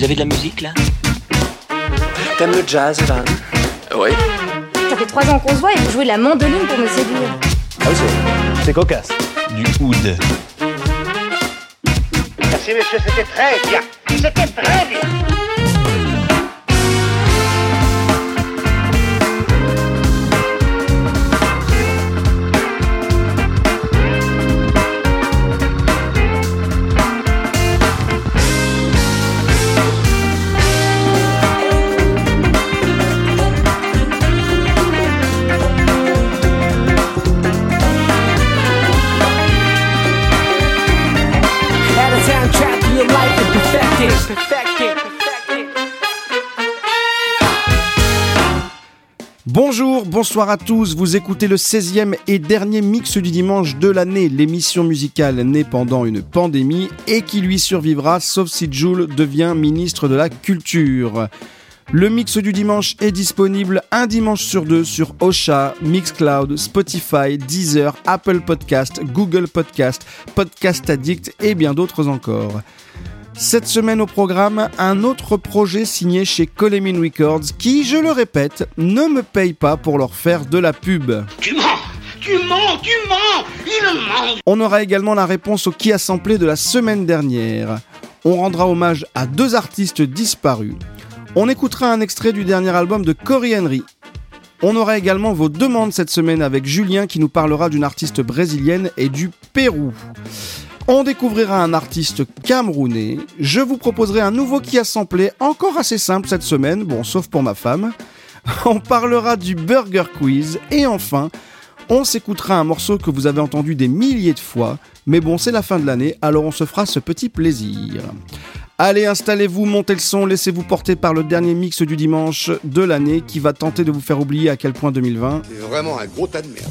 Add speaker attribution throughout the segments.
Speaker 1: Vous avez de la musique là
Speaker 2: T'aimes le jazz, Evan
Speaker 1: Oui.
Speaker 3: Ça fait trois ans qu'on se voit et vous jouez de la mandoline pour me séduire.
Speaker 2: Ah oui, c'est- c'est cocasse.
Speaker 4: Du oud.
Speaker 5: Merci monsieur, c'était très bien. C'était très bien.
Speaker 6: Bonsoir à tous, vous écoutez le 16e et dernier mix du dimanche de l'année, l'émission musicale née pendant une pandémie et qui lui survivra sauf si Jules devient ministre de la Culture. Le mix du dimanche est disponible un dimanche sur deux sur Ocha, Mixcloud, Spotify, Deezer, Apple Podcast, Google Podcast, Podcast Addict et bien d'autres encore. Cette semaine au programme, un autre projet signé chez Colemin Records qui, je le répète, ne me paye pas pour leur faire de la pub.
Speaker 5: Tu mens Tu mens Tu mens Il ment
Speaker 6: On aura également la réponse au qui a samplé de la semaine dernière. On rendra hommage à deux artistes disparus. On écoutera un extrait du dernier album de Cory Henry. On aura également vos demandes cette semaine avec Julien qui nous parlera d'une artiste brésilienne et du Pérou. On découvrira un artiste camerounais. Je vous proposerai un nouveau qui a samplé, encore assez simple cette semaine, bon, sauf pour ma femme. On parlera du Burger Quiz. Et enfin, on s'écoutera un morceau que vous avez entendu des milliers de fois. Mais bon, c'est la fin de l'année, alors on se fera ce petit plaisir. Allez, installez-vous, montez le son, laissez-vous porter par le dernier mix du dimanche de l'année qui va tenter de vous faire oublier à quel point 2020
Speaker 7: C'est vraiment un gros tas de merde.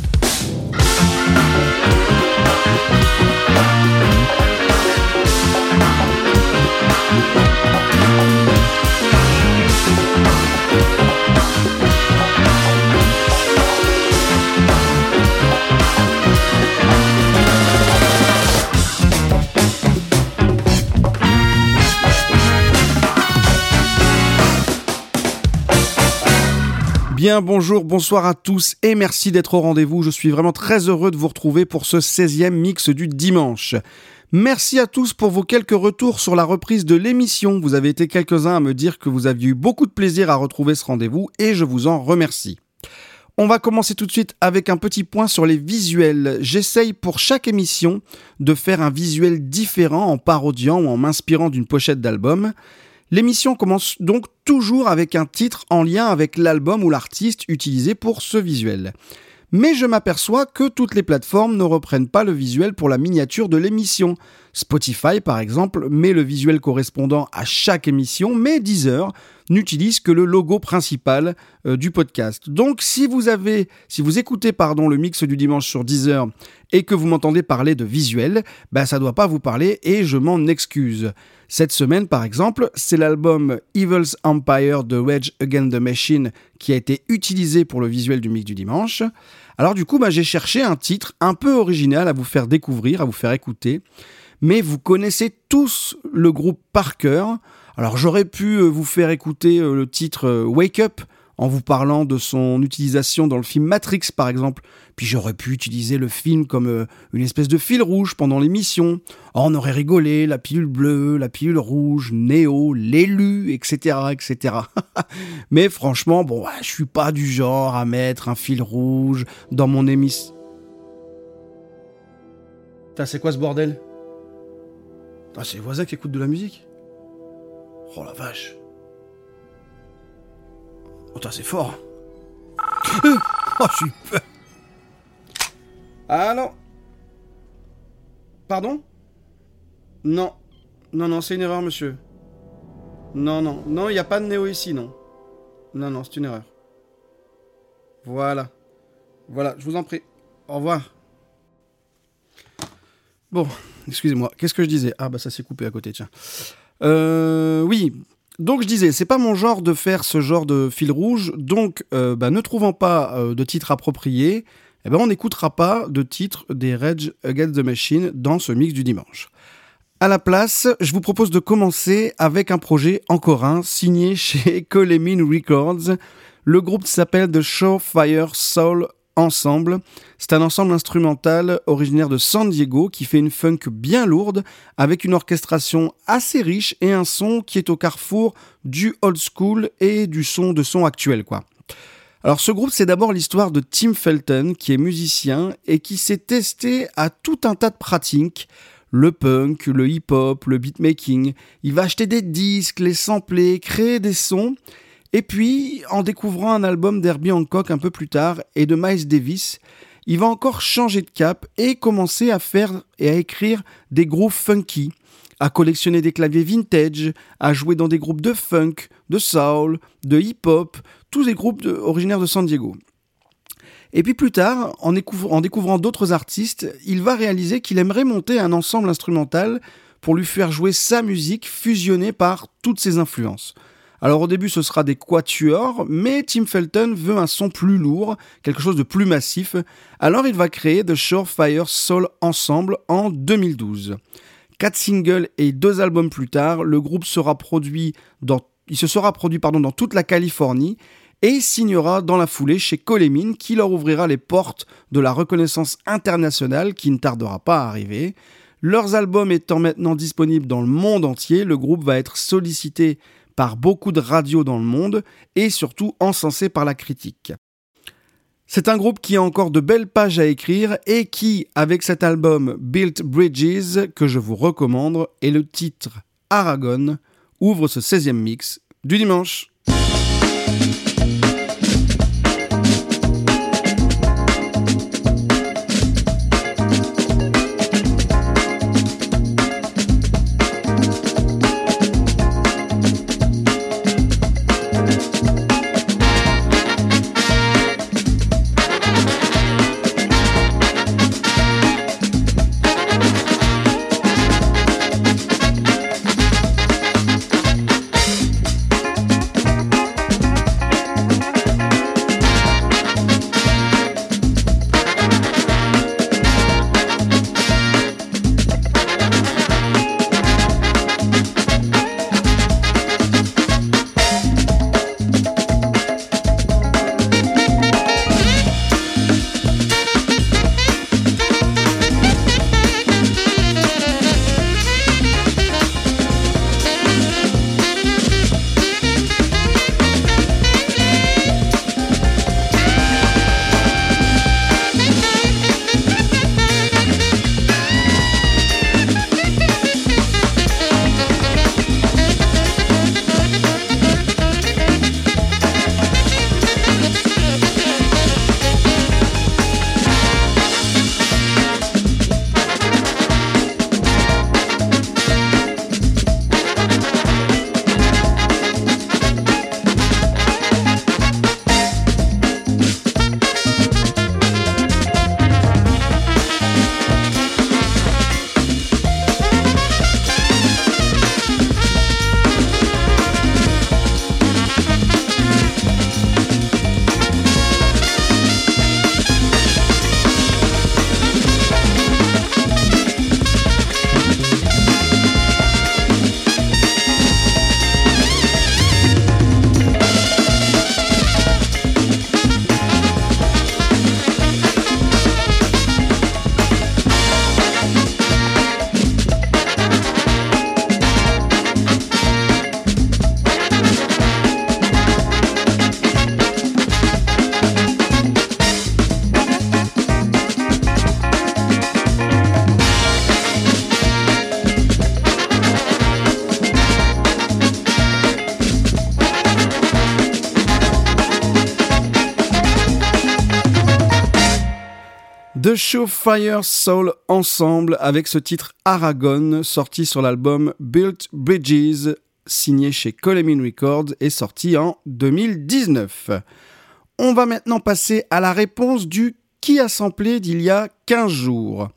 Speaker 6: Bien bonjour, bonsoir à tous et merci d'être au rendez-vous. Je suis vraiment très heureux de vous retrouver pour ce 16e mix du dimanche. Merci à tous pour vos quelques retours sur la reprise de l'émission. Vous avez été quelques-uns à me dire que vous aviez eu beaucoup de plaisir à retrouver ce rendez-vous et je vous en remercie. On va commencer tout de suite avec un petit point sur les visuels. J'essaye pour chaque émission de faire un visuel différent en parodiant ou en m'inspirant d'une pochette d'album. L'émission commence donc toujours avec un titre en lien avec l'album ou l'artiste utilisé pour ce visuel. Mais je m'aperçois que toutes les plateformes ne reprennent pas le visuel pour la miniature de l'émission. Spotify, par exemple, met le visuel correspondant à chaque émission, mais Deezer n'utilise que le logo principal euh, du podcast. Donc, si vous avez, si vous écoutez, pardon, le mix du dimanche sur Deezer et que vous m'entendez parler de visuel, ben ça doit pas vous parler et je m'en excuse. Cette semaine, par exemple, c'est l'album Evil's Empire de Wedge Against the Machine qui a été utilisé pour le visuel du mix du dimanche. Alors du coup, bah, j'ai cherché un titre un peu original à vous faire découvrir, à vous faire écouter. Mais vous connaissez tous le groupe par cœur. Alors j'aurais pu euh, vous faire écouter euh, le titre euh, Wake Up en vous parlant de son utilisation dans le film Matrix par exemple. Puis j'aurais pu utiliser le film comme une espèce de fil rouge pendant l'émission. Oh, on aurait rigolé, la pilule bleue, la pilule rouge, Néo, l'élu, etc., etc. Mais franchement, bon, je suis pas du genre à mettre un fil rouge dans mon émission. C'est quoi ce bordel? C'est les voisins qui écoutent de la musique? Oh la vache Oh, c'est fort Oh, j'ai eu peur Ah non Pardon? Non. Non, non, c'est une erreur, monsieur. Non, non, non, il n'y a pas de néo ici, non. Non, non, c'est une erreur. Voilà. Voilà, je vous en prie. Au revoir. Bon, excusez-moi. Qu'est-ce que je disais? Ah, bah ça s'est coupé à côté, tiens. Euh, oui. Donc je disais, c'est pas mon genre de faire ce genre de fil rouge. Donc, euh, bah, ne trouvant pas euh, de titre approprié, eh ben, on n'écoutera pas de titre des Rage Against the Machine dans ce mix du dimanche. À la place, je vous propose de commencer avec un projet encore un, signé chez Colemin Records. Le groupe s'appelle The Fire Soul Ensemble. C'est un ensemble instrumental originaire de San Diego qui fait une funk bien lourde avec une orchestration assez riche et un son qui est au carrefour du old school et du son de son actuel. Alors ce groupe c'est d'abord l'histoire de Tim Felton qui est musicien et qui s'est testé à tout un tas de pratiques le punk, le hip-hop, le beatmaking. Il va acheter des disques, les sampler, créer des sons. Et puis, en découvrant un album d'Herbie Hancock un peu plus tard et de Miles Davis, il va encore changer de cap et commencer à faire et à écrire des groupes funky, à collectionner des claviers vintage, à jouer dans des groupes de funk, de soul, de hip-hop, tous les groupes originaires de San Diego. Et puis plus tard, en, découvrant d'autres artistes, il va réaliser qu'il aimerait monter un ensemble instrumental pour lui faire jouer sa musique fusionnée par toutes ses influences. Alors au début ce sera des quatuors, mais Tim Felton veut un son plus lourd, quelque chose de plus massif, alors il va créer The Fire Soul Ensemble en 2012. Quatre singles et deux albums plus tard, le groupe sera produit dans, se sera produit dans toute la Californie et signera dans la foulée chez Colemin qui leur ouvrira les portes de la reconnaissance internationale qui ne tardera pas à arriver. Leurs albums étant maintenant disponibles dans le monde entier, le groupe va être sollicité par beaucoup de radios dans le monde et surtout encensé par la critique. C'est un groupe qui a encore de belles pages à écrire et qui, avec cet album Built Bridges que je vous recommande et le titre Aragon, ouvre ce 16e mix du dimanche. Show Fire Soul ensemble avec ce titre Aragon sorti sur l'album Built Bridges signé chez Coleman Records et sorti en 2019. On va maintenant passer à la réponse du qui a samplé d'il y a 15 jours?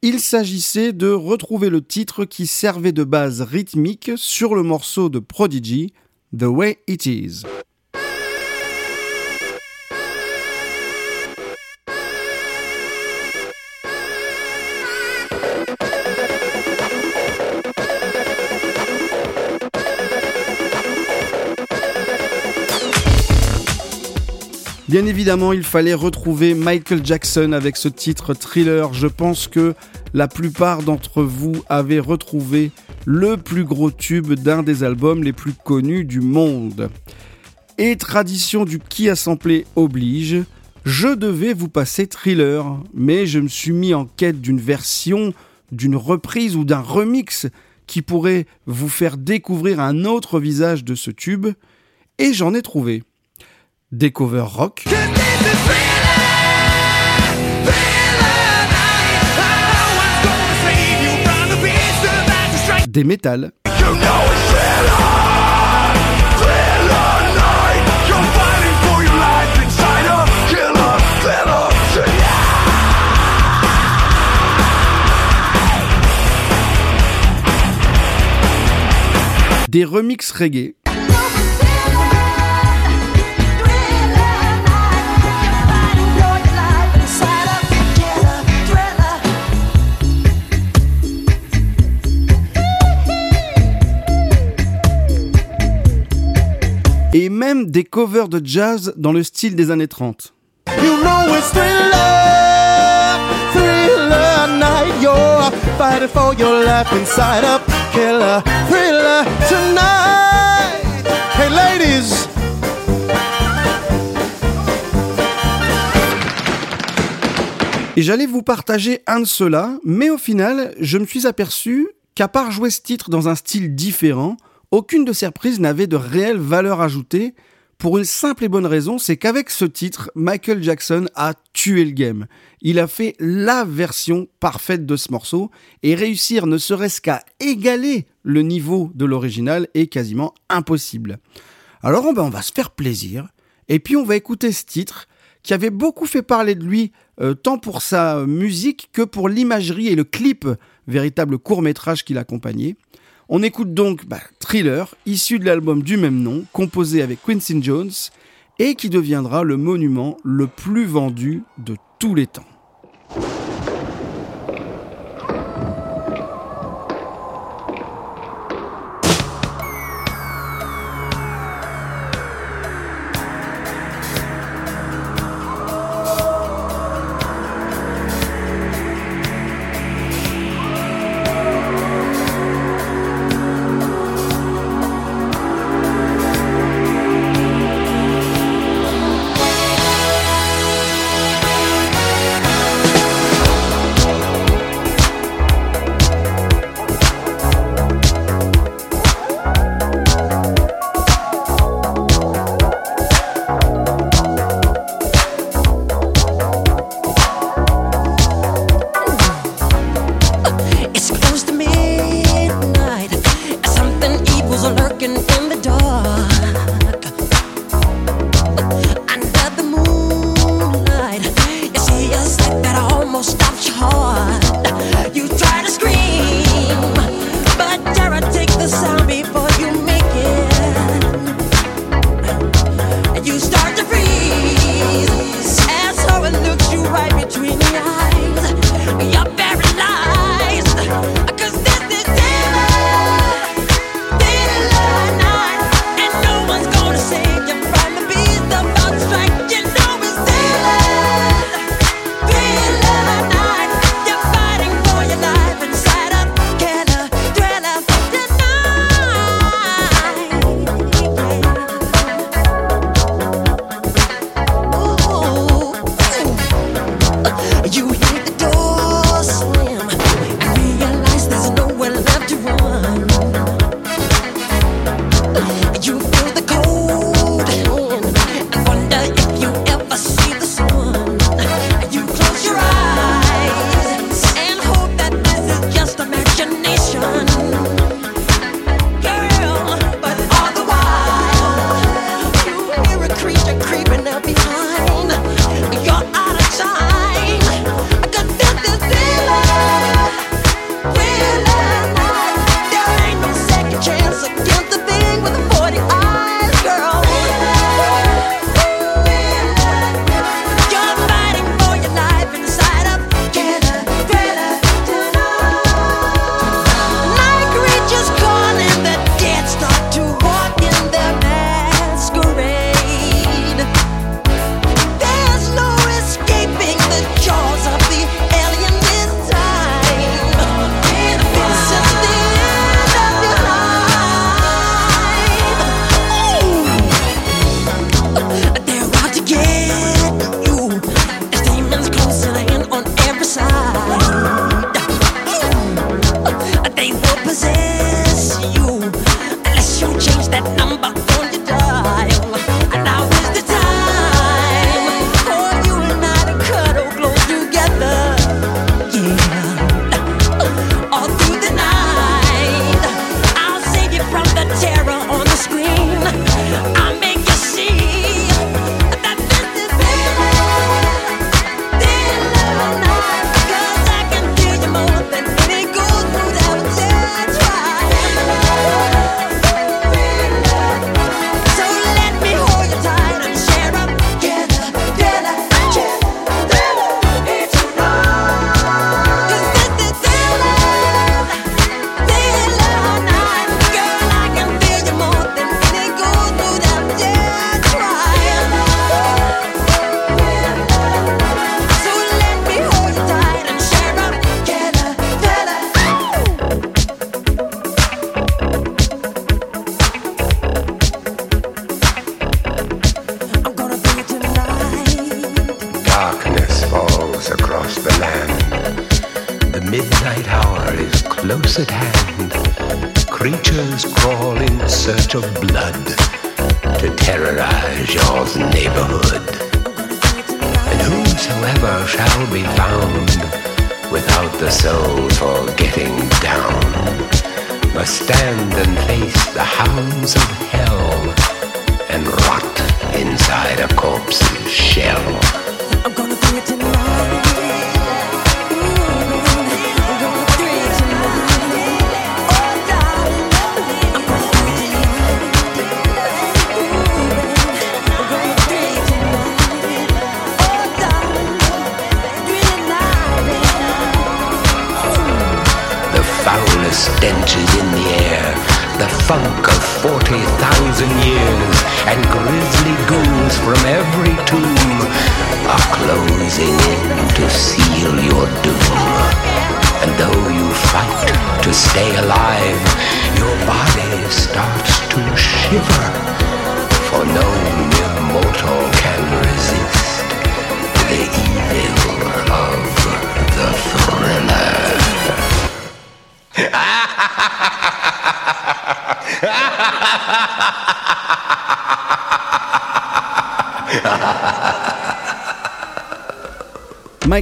Speaker 6: Il s'agissait de retrouver le titre qui servait de base rythmique sur le morceau de Prodigy, The Way It Is. Bien évidemment, il fallait retrouver Michael Jackson avec ce titre thriller. Je pense que la plupart d'entre vous avez retrouvé le plus gros tube d'un des albums les plus connus du monde. Et tradition du qui a oblige, je devais vous passer thriller, mais je me suis mis en quête d'une version, d'une reprise ou d'un remix qui pourrait vous faire découvrir un autre visage de ce tube, et j'en ai trouvé des covers rock. Des métals. Des remixes reggae. Et même des covers de jazz dans le style des années 30. You know it's thriller, thriller night. You're fighting for your life inside a killer thriller tonight. Hey ladies. Et j'allais vous partager un de ceux-là, mais au final, je me suis aperçu qu'à part jouer ce titre dans un style différent, aucune de ces reprises n'avait de réelle valeur ajoutée pour une simple et bonne raison, c'est qu'avec ce titre, Michael Jackson a tué le game. Il a fait la version parfaite de ce morceau et réussir ne serait-ce qu'à égaler le niveau de l'original est quasiment impossible. Alors on va se faire plaisir et puis on va écouter ce titre qui avait beaucoup fait parler de lui euh, tant pour sa musique que pour l'imagerie et le clip, véritable court métrage qui l'accompagnait. On écoute donc bah, Thriller, issu de l'album du même nom, composé avec Quincy Jones, et qui deviendra le monument le plus vendu de tous les temps.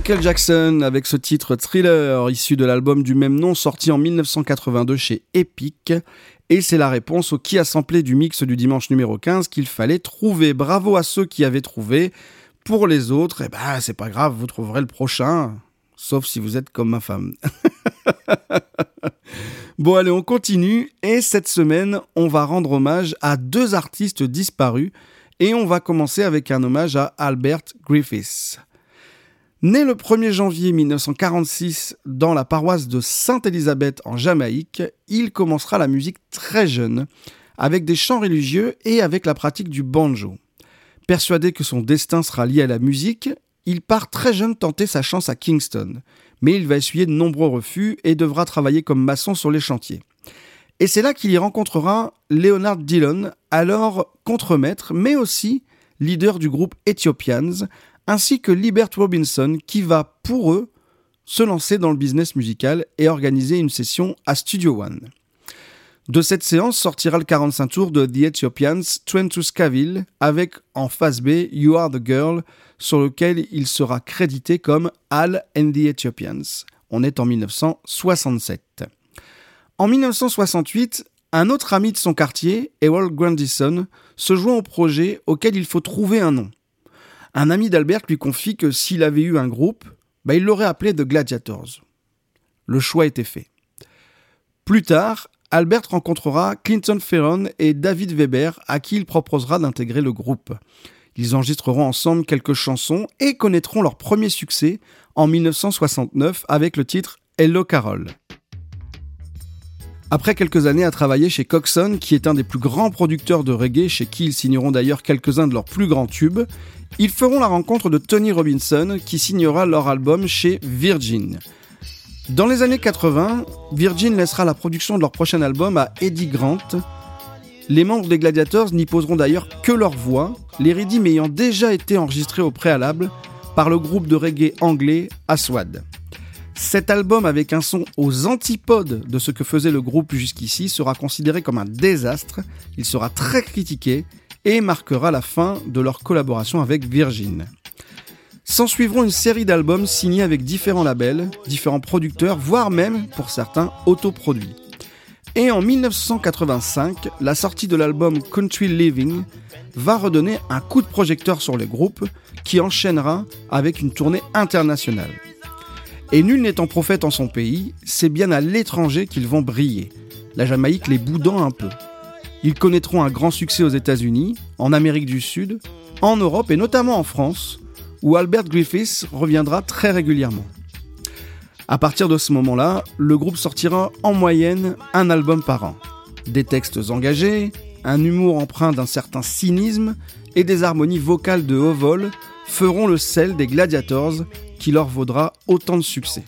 Speaker 6: Michael Jackson avec ce titre Thriller issu de l'album du même nom sorti en 1982 chez Epic. Et c'est la réponse au qui a samplé du mix du dimanche numéro 15 qu'il fallait trouver. Bravo à ceux qui avaient trouvé. Pour les autres, eh ben, c'est pas grave, vous trouverez le prochain. Sauf si vous êtes comme ma femme. bon, allez, on continue. Et cette semaine, on va rendre hommage à deux artistes disparus. Et on va commencer avec un hommage à Albert Griffiths. Né le 1er janvier 1946 dans la paroisse de Sainte-Élisabeth en Jamaïque, il commencera la musique très jeune, avec des chants religieux et avec la pratique du banjo. Persuadé que son destin sera lié à la musique, il part très jeune tenter sa chance à Kingston, mais il va essuyer de nombreux refus et devra travailler comme maçon sur les chantiers. Et c'est là qu'il y rencontrera Leonard Dillon, alors contremaître, mais aussi leader du groupe Ethiopians, ainsi que Libert Robinson, qui va, pour eux, se lancer dans le business musical et organiser une session à Studio One. De cette séance sortira le 45 tours de The Ethiopians, Trent to Scaville, avec en face B You Are the Girl, sur lequel il sera crédité comme Al and the Ethiopians. On est en 1967. En 1968, un autre ami de son quartier, Ewald Grandison, se joint au projet auquel il faut trouver un nom. Un ami d'Albert lui confie que s'il avait eu un groupe, bah, il l'aurait appelé The Gladiators. Le choix était fait. Plus tard, Albert rencontrera Clinton Ferron et David Weber, à qui il proposera d'intégrer le groupe. Ils enregistreront ensemble quelques chansons et connaîtront leur premier succès en 1969 avec le titre Hello Carol. Après quelques années à travailler chez Coxon, qui est un des plus grands producteurs de reggae, chez qui ils signeront d'ailleurs quelques-uns de leurs plus grands tubes, ils feront la rencontre de Tony Robinson, qui signera leur album chez Virgin. Dans les années 80, Virgin laissera la production de leur prochain album à Eddie Grant. Les membres des Gladiators n'y poseront d'ailleurs que leur voix, les rythmes ayant déjà été enregistrés au préalable par le groupe de reggae anglais Aswad. Cet album avec un son aux antipodes de ce que faisait le groupe jusqu'ici sera considéré comme un désastre, il sera très critiqué et marquera la fin de leur collaboration avec Virgin. S'en suivront une série d'albums signés avec différents labels, différents producteurs, voire même, pour certains, autoproduits. Et en 1985, la sortie de l'album Country Living va redonner un coup de projecteur sur le groupe qui enchaînera avec une tournée internationale. Et nul n'étant prophète en son pays, c'est bien à l'étranger qu'ils vont briller, la Jamaïque les boudant un peu. Ils connaîtront un grand succès aux États-Unis, en Amérique du Sud, en Europe et notamment en France, où Albert Griffiths reviendra très régulièrement. À partir de ce moment-là, le groupe sortira en moyenne un album par an. Des textes engagés, un humour empreint d'un certain cynisme et des harmonies vocales de haut vol feront le sel des Gladiators qui leur vaudra autant de succès.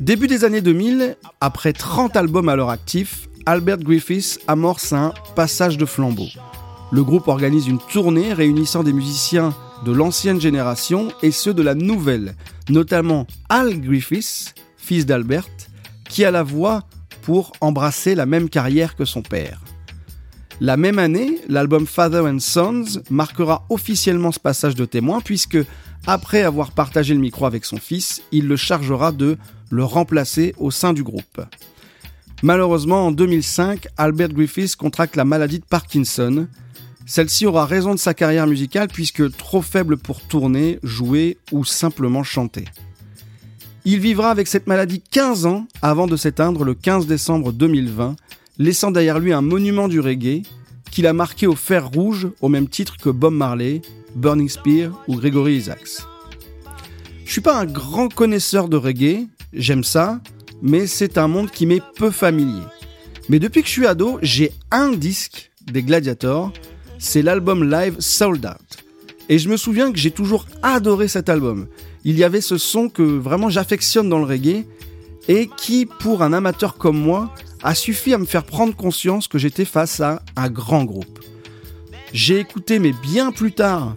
Speaker 6: Début des années 2000, après 30 albums à leur actif, Albert Griffiths amorce un passage de flambeau. Le groupe organise une tournée réunissant des musiciens de l'ancienne génération et ceux de la nouvelle, notamment Al Griffiths, fils d'Albert, qui a la voix pour embrasser la même carrière que son père. La même année, l'album Father and Sons marquera officiellement ce passage de témoin puisque, après avoir partagé le micro avec son fils, il le chargera de le remplacer au sein du groupe. Malheureusement, en 2005, Albert Griffiths contracte la maladie de Parkinson. Celle-ci aura raison de sa carrière musicale puisque trop faible pour tourner, jouer ou simplement chanter. Il vivra avec cette maladie 15 ans avant de s'éteindre le 15 décembre 2020, laissant derrière lui un monument du reggae qu'il a marqué au fer rouge au même titre que Bob Marley, Burning Spear ou Gregory Isaacs. Je suis pas un grand connaisseur de reggae, j'aime ça, mais c'est un monde qui m'est peu familier. Mais depuis que je suis ado, j'ai un disque des Gladiators, c'est l'album live Sold Out. Et je me souviens que j'ai toujours adoré cet album. Il y avait ce son que vraiment j'affectionne dans le reggae et qui, pour un amateur comme moi, a suffi à me faire prendre conscience que j'étais face à un grand groupe. J'ai écouté, mais bien plus tard,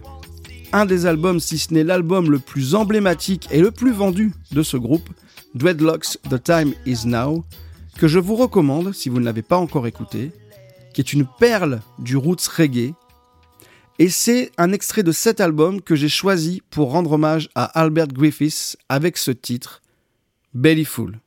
Speaker 6: un des albums, si ce n'est l'album le plus emblématique et le plus vendu de ce groupe, Dreadlocks The Time Is Now, que je vous recommande si vous ne l'avez pas encore écouté, qui est une perle du roots reggae. Et c'est un extrait de cet album que j'ai choisi pour rendre hommage à Albert Griffiths avec ce titre, Bellyful.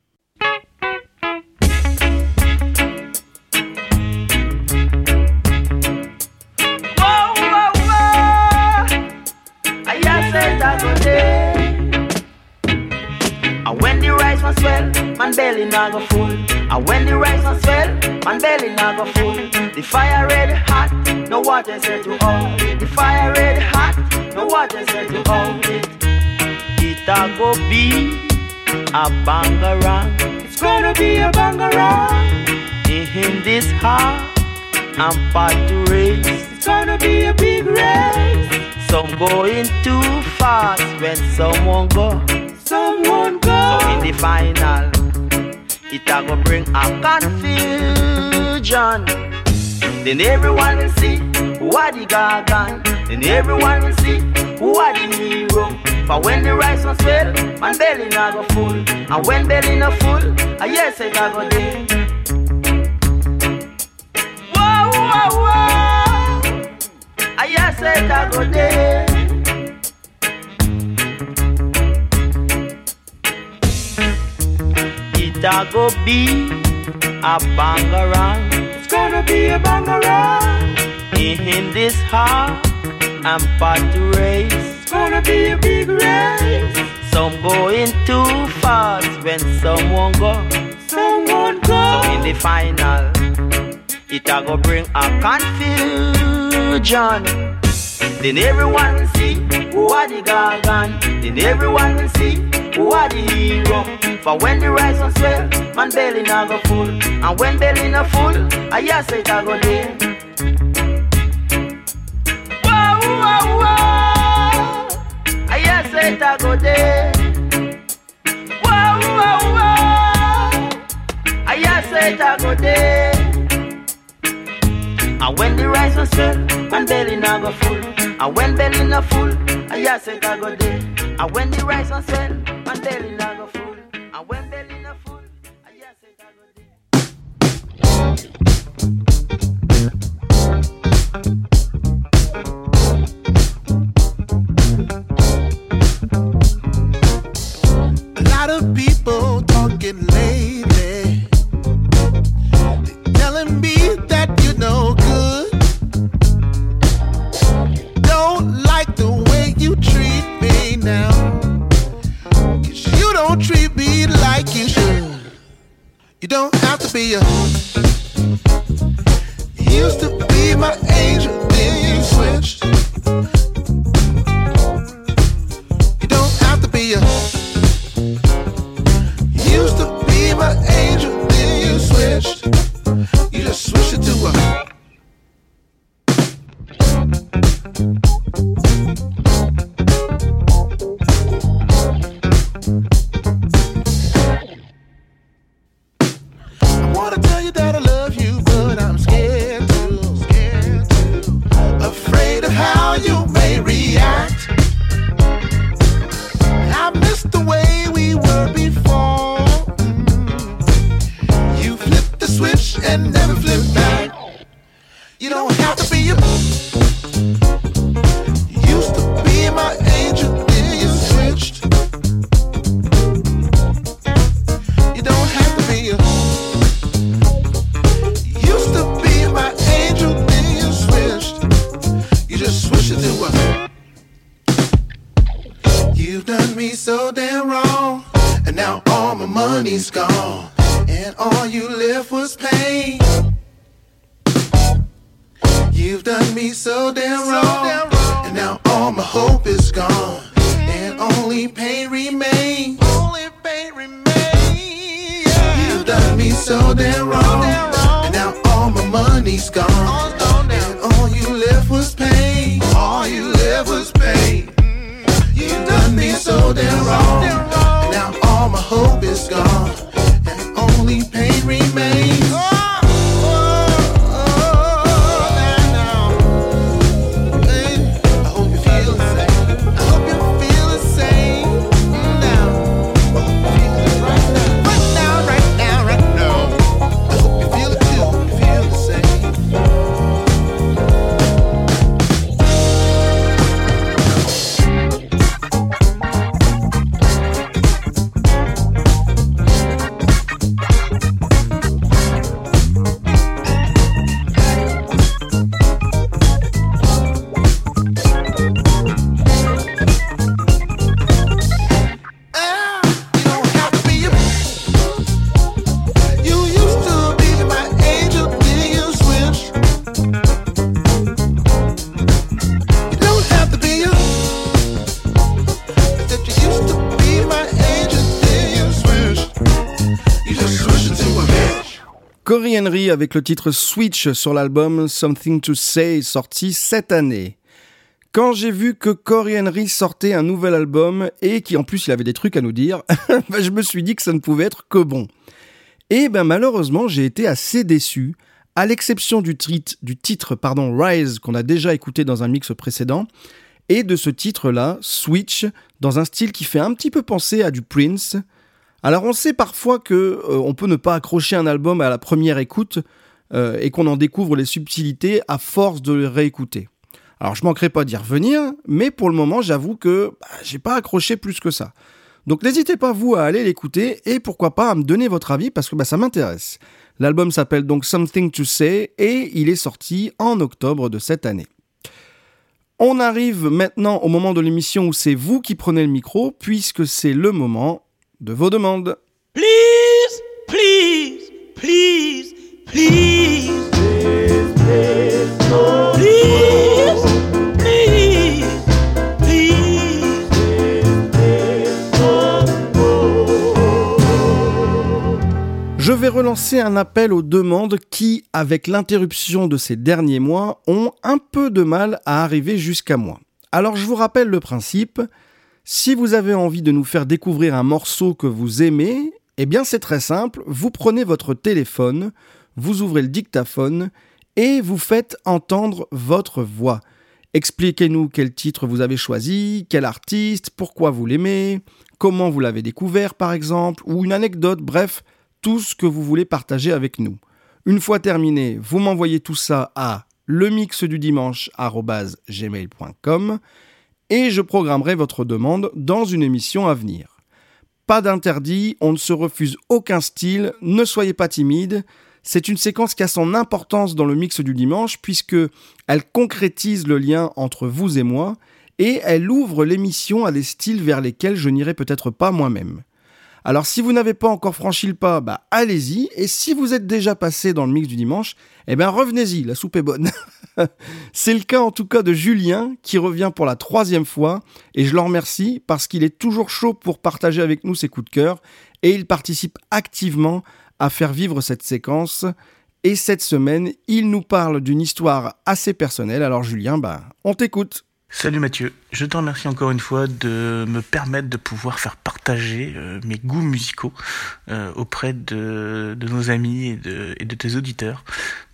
Speaker 8: No swell, man belly not go full. And when the rice no swell, man belly not go full. The fire red hot, no water set to hold it. The fire red hot, no water set to hold it. It a go be a bangarang. It's gonna be a bangarang. Eh, in this heart, I'm about to race. It's gonna be a big race. Some going too fast when someone go someone go. So in the final, it a go bring a confusion. Then everyone will see who are the gargan. Then everyone will see who are the hero. For when the rice was swell, man belly not go full. And when belly not full, I yes a go day. Whoa, whoa, whoa. I yes a go day. A go be a bangarang. It's gonna be a bangarang. In this heart, I'm about to race. It's gonna be a big race. Some going too fast when someone go. Someone go. So in the final, it a go bring a confusion. Then everyone see who are the gargan. Then everyone will see who are the hero. For when the rice was swell, man belly not go full. And when belly not full, I yes it a go there. Whoa, whoa, whoa. I yes it a go there. Whoa, whoa, whoa. I yes it a go there. And when the rice was swell, man belly not go full. And when belly not full, I yes it a go there. And when the rice was swell, man belly. I yes it a
Speaker 9: lot of people talking lately, telling me that you're no good. Don't like the way you treat me you don't treat You don't have to be a. Used to be my angel, then you switched. Money's gone, and all you left was pain. You've done me so damn wrong, and now all my hope is gone, and only pain remains. Only pain remains. You've done me so damn wrong, and now all my money's gone, and all you left was pain. All you left was pain. You've done me so damn wrong, hope is gone, and only pain remains.
Speaker 6: Avec le titre Switch sur l'album Something to Say sorti cette année. Quand j'ai vu que Cory Henry sortait un nouvel album et qui en plus il avait des trucs à nous dire, bah, je me suis dit que ça ne pouvait être que bon. Et ben malheureusement j'ai été assez déçu, à l'exception du, du titre pardon, Rise qu'on a déjà écouté dans un mix précédent, et de ce titre-là, Switch, dans un style qui fait un petit peu penser à du Prince. Alors on sait parfois que euh, on peut ne pas accrocher un album à la première écoute euh, et qu'on en découvre les subtilités à force de le réécouter. Alors je manquerai pas d'y revenir, mais pour le moment j'avoue que bah, j'ai pas accroché plus que ça. Donc n'hésitez pas vous à aller l'écouter et pourquoi pas à me donner votre avis parce que bah, ça m'intéresse. L'album s'appelle donc Something to Say et il est sorti en octobre de cette année. On arrive maintenant au moment de l'émission où c'est vous qui prenez le micro puisque c'est le moment de vos demandes.
Speaker 10: Please, please, please, please. Please, please,
Speaker 6: Je vais relancer un appel aux demandes qui, avec l'interruption de ces derniers mois, ont un peu de mal à arriver jusqu'à moi. Alors je vous rappelle le principe. Si vous avez envie de nous faire découvrir un morceau que vous aimez, eh c'est très simple, vous prenez votre téléphone, vous ouvrez le dictaphone et vous faites entendre votre voix. Expliquez-nous quel titre vous avez choisi, quel artiste, pourquoi vous l'aimez, comment vous l'avez découvert par exemple, ou une anecdote, bref, tout ce que vous voulez partager avec nous. Une fois terminé, vous m'envoyez tout ça à lemixdudimanche@gmail.com et je programmerai votre demande dans une émission à venir. Pas d'interdit, on ne se refuse aucun style, ne soyez pas timide. C'est une séquence qui a son importance dans le mix du dimanche puisque elle concrétise le lien entre vous et moi et elle ouvre l'émission à des styles vers lesquels je n'irai peut-être pas moi-même. Alors si vous n'avez pas encore franchi le pas, bah allez-y. Et si vous êtes déjà passé dans le mix du dimanche, eh bien revenez-y, la soupe est bonne. C'est le cas en tout cas de Julien qui revient pour la troisième fois et je le remercie parce qu'il est toujours chaud pour partager avec nous ses coups de cœur et il participe activement à faire vivre cette séquence. Et cette semaine, il nous parle d'une histoire assez personnelle. Alors Julien, bah on t'écoute.
Speaker 11: Salut Mathieu, je te remercie encore une fois de me permettre de pouvoir faire partager euh, mes goûts musicaux euh, auprès de, nos amis et de tes auditeurs.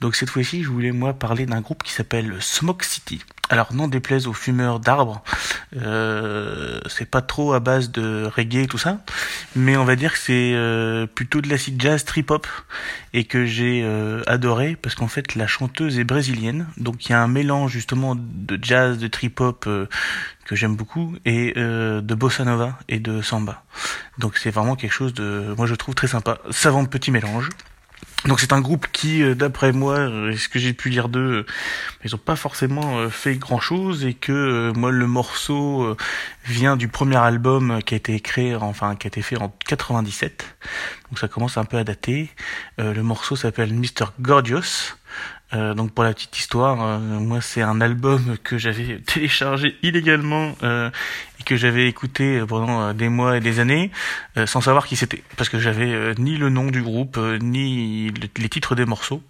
Speaker 11: Donc cette fois-ci, je voulais moi parler d'un groupe qui s'appelle Smoke City. Alors non déplaise aux fumeurs d'arbres, euh, c'est pas trop à base de reggae et tout ça, mais on va dire que c'est euh, plutôt de l'acid jazz trip hop et que j'ai euh, adoré parce qu'en fait la chanteuse est brésilienne, donc il y a un mélange justement de jazz, de trip hop euh, que j'aime beaucoup et euh, de bossa nova et de samba. Donc c'est vraiment quelque chose de, moi je trouve très sympa, savant petit mélange.
Speaker 12: Donc c'est un groupe qui, euh, d'après moi, euh, ce que j'ai pu lire d'eux, euh, ils ont pas forcément fait grand chose et que moi le morceau vient du premier album qui a été créé, enfin qui a été fait en 97. Donc ça commence un peu à dater. le morceau s'appelle Mr. Gorgeous. Euh, donc pour la petite histoire, moi c'est un album que j'avais téléchargé illégalement que j'avais écouté pendant des mois et des années sans savoir qui c'était. Parce que j'avais ni le nom du groupe ni les titres des morceaux.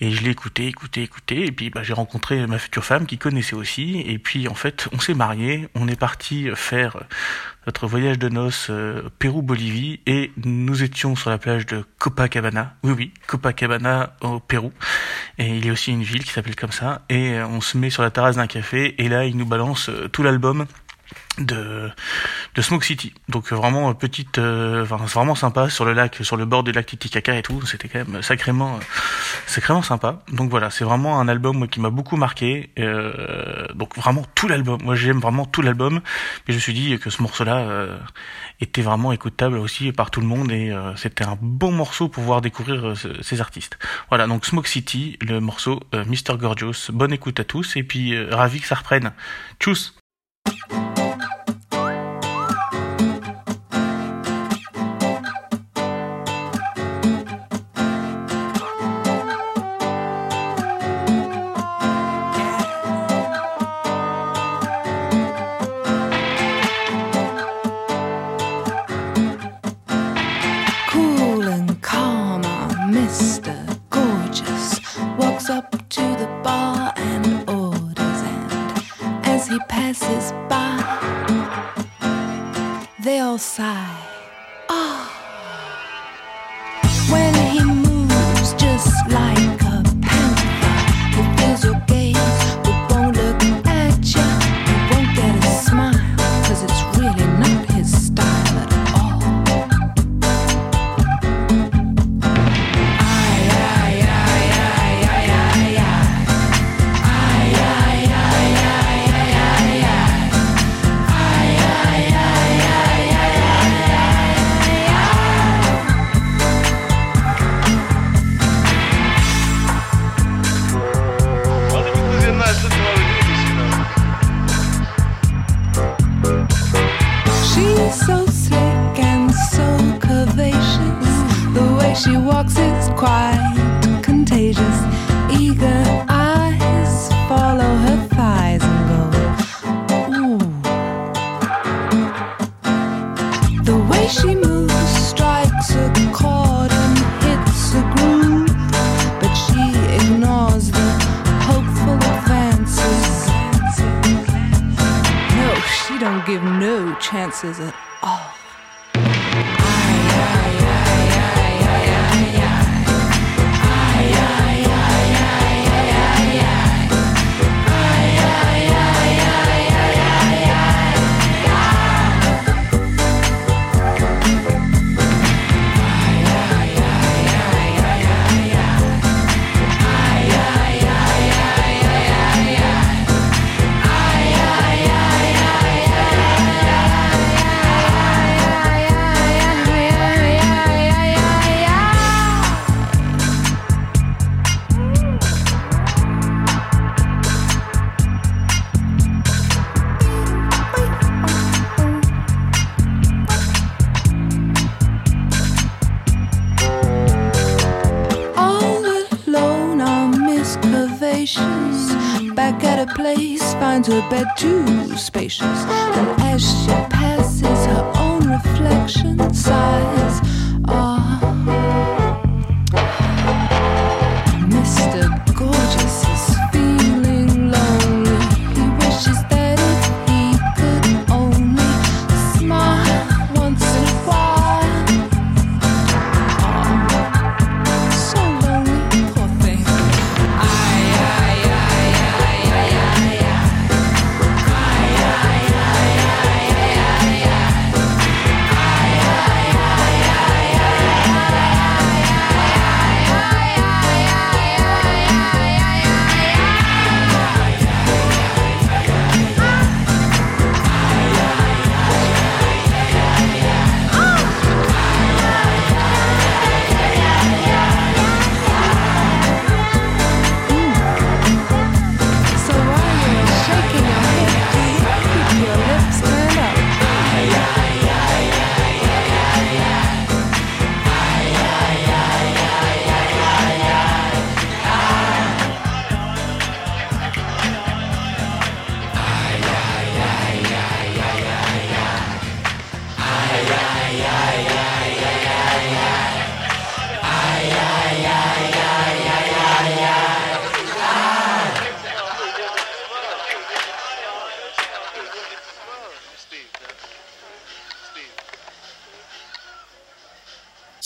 Speaker 12: Et je l'ai écouté, écouté, écouté. Et puis bah, j'ai rencontré ma future femme qui connaissait aussi. Et puis en fait on s'est mariés, on est parti faire notre voyage de noces euh, Pérou-Bolivie. Et nous étions sur la plage de Copacabana. Oui, oui, Copacabana au Pérou. Et il y a aussi une ville qui s'appelle comme ça. Et euh, on se met sur la terrasse d'un café. Et là, il nous balance euh, tout l'album de de Smoke City. Donc vraiment petite, euh, enfin vraiment sympa sur le lac, sur le bord du lac Titicaca et tout. C'était quand même sacrément, sacrément sympa. Donc voilà, c'est vraiment un album qui m'a beaucoup marqué. Euh, donc vraiment tout l'album. Moi j'aime vraiment tout l'album. Mais je me suis dit que ce morceau-là euh, était vraiment écoutable aussi par tout le monde et euh, c'était un bon morceau pour pouvoir découvrir ces artistes. Voilà donc Smoke City, le morceau Mr Gorgeous. Bonne écoute à tous et puis ravi que ça reprenne. Tchuss.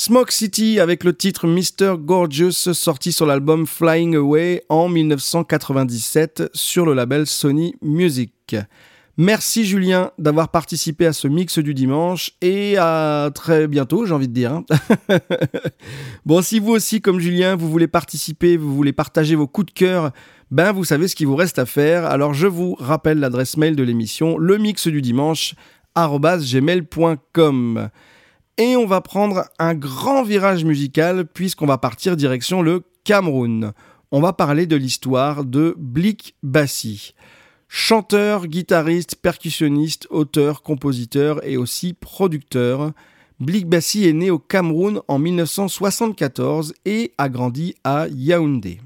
Speaker 6: Smoke City avec le titre Mr. Gorgeous sorti sur l'album Flying Away en 1997 sur le label Sony Music. Merci Julien d'avoir participé à ce mix du dimanche et à très bientôt, j'ai envie de dire. Hein. bon, si vous aussi, comme Julien, vous voulez participer, vous voulez partager vos coups de cœur, ben vous savez ce qu'il vous reste à faire. Alors je vous rappelle l'adresse mail de l'émission, le mix du dimanche gmail.com. Et on va prendre un grand virage musical puisqu'on va partir direction le Cameroun. On va parler de l'histoire de Blik Bassi. Chanteur, guitariste, percussionniste, auteur, compositeur et aussi producteur, Blik Bassi est né au Cameroun en 1974 et a grandi à Yaoundé.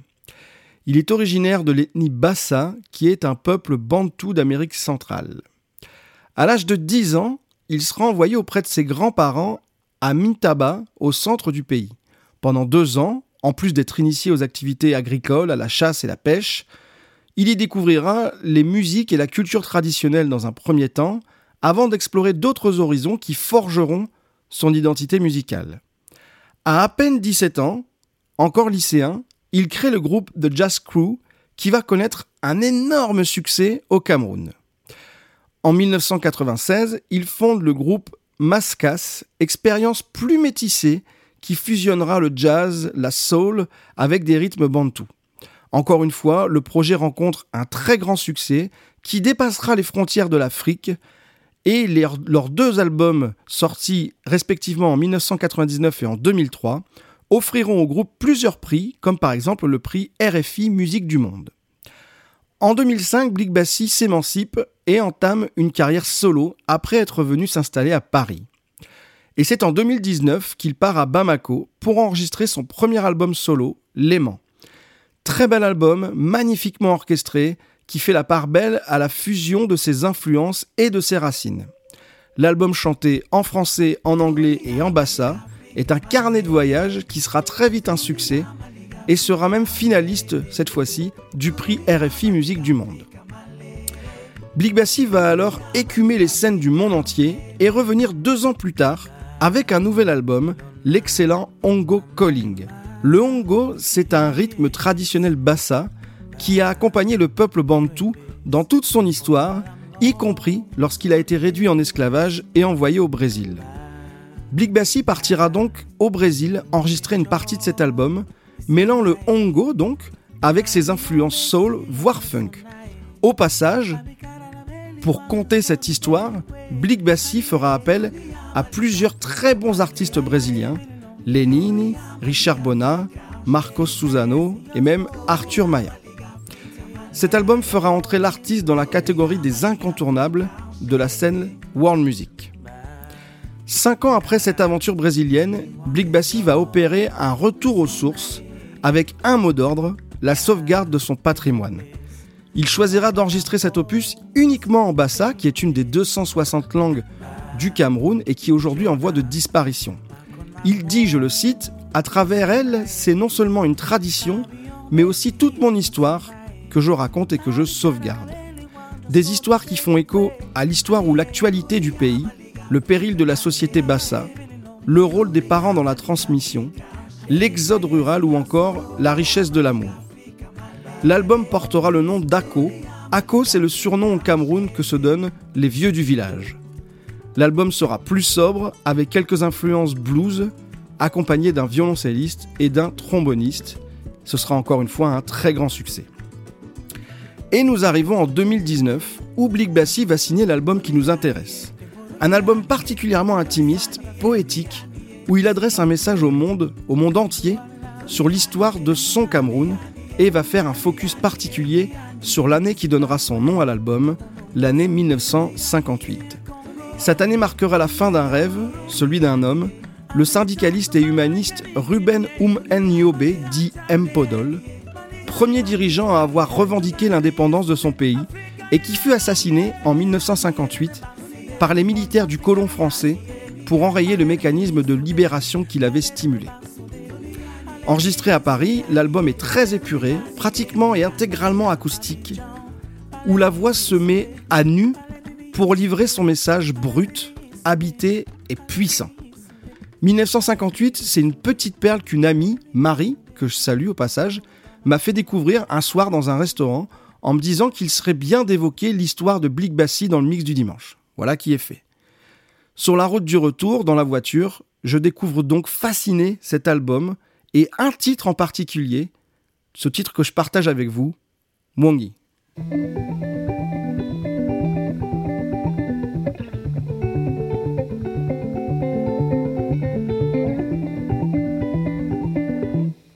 Speaker 6: Il est originaire de l'ethnie Bassa, qui est un peuple bantou d'Amérique centrale. À l'âge de 10 ans, il sera envoyé auprès de ses grands-parents à Mintaba, au centre du pays. Pendant deux ans, en plus d'être initié aux activités agricoles, à la chasse et la pêche, il y découvrira les musiques et la culture traditionnelle dans un premier temps, avant d'explorer d'autres horizons qui forgeront son identité musicale. À à peine 17 ans, encore lycéen, il crée le groupe The Jazz Crew qui va connaître un énorme succès au Cameroun. En 1996, il fonde le groupe Mascas, expérience plus métissée qui fusionnera le jazz, la soul avec des rythmes bantou. Encore une fois, le projet rencontre un très grand succès qui dépassera les frontières de l'Afrique et leurs deux albums sortis respectivement en 1999 et en 2003 offriront au groupe plusieurs prix, comme par exemple le prix RFI Musique du Monde. En 2005, Blick Bassi s'émancipe et entame une carrière solo après être venu s'installer à Paris. Et c'est en 2019 qu'il part à Bamako pour enregistrer son premier album solo, L'aimant. Très bel album, magnifiquement orchestré, qui fait la part belle à la fusion de ses influences et de ses racines. L'album chanté en français, en anglais et en bassa est un carnet de voyage qui sera très vite un succès et sera même finaliste, cette fois-ci, du prix RFI Musique du Monde. Blik Bassi va alors écumer les scènes du monde entier et revenir deux ans plus tard avec un nouvel album, l'excellent Hongo Calling. Le Hongo, c'est un rythme traditionnel bassa qui a accompagné le peuple bantou dans toute son histoire, y compris lorsqu'il a été réduit en esclavage et envoyé au Brésil. Blik Bassi partira donc au Brésil enregistrer une partie de cet album, mêlant le hongo donc avec ses influences soul voire funk. Au passage, pour conter cette histoire, Blik Bassi fera appel à plusieurs très bons artistes brésiliens, Lenini, Richard Bona, Marcos Susano et même Arthur Maya. Cet album fera entrer l'artiste dans la catégorie des incontournables de la scène world music. Cinq ans après cette aventure brésilienne, Blik Bassi va opérer un retour aux sources avec un mot d'ordre, la sauvegarde de son patrimoine. Il choisira d'enregistrer cet opus uniquement en bassa, qui est une des 260 langues du Cameroun et qui est aujourd'hui en voie de disparition. Il dit, je le cite, à travers elle, c'est non seulement une tradition, mais aussi toute mon histoire que je raconte et que je sauvegarde. Des histoires qui font écho à l'histoire ou l'actualité du pays, le péril de la société bassa, le rôle des parents dans la transmission, l'exode rural ou encore la richesse de l'amour. L'album portera le nom d'Ako. Ako, c'est le surnom au Cameroun que se donnent les vieux du village. L'album sera plus sobre, avec quelques influences blues, accompagné d'un violoncelliste et d'un tromboniste. Ce sera encore une fois un très grand succès. Et nous arrivons en 2019, où Blick Bassi va signer l'album qui nous intéresse. Un album particulièrement intimiste, poétique, où il adresse un message au monde, au monde entier, sur l'histoire de son Cameroun et va faire un focus particulier sur l'année qui donnera son nom à l'album, l'année 1958. Cette année marquera la fin d'un rêve, celui d'un homme, le syndicaliste et humaniste Ruben Um Nyobe, dit Mpodol, premier dirigeant à avoir revendiqué l'indépendance de son pays et qui fut assassiné en 1958 par les militaires du colon français pour enrayer le mécanisme de libération qu'il avait stimulé. Enregistré à Paris, l'album est très épuré, pratiquement et intégralement acoustique, où la voix se met à nu pour livrer son message brut, habité et puissant. 1958, c'est une petite perle qu'une amie, Marie, que je salue au passage, m'a fait découvrir un soir dans un restaurant en me disant qu'il serait bien d'évoquer l'histoire de Blick Bassi dans le mix du dimanche. Voilà qui est fait. Sur la route du retour, dans la voiture, je découvre donc fasciné cet album et un titre en particulier, ce titre que je partage avec vous, Mwangi.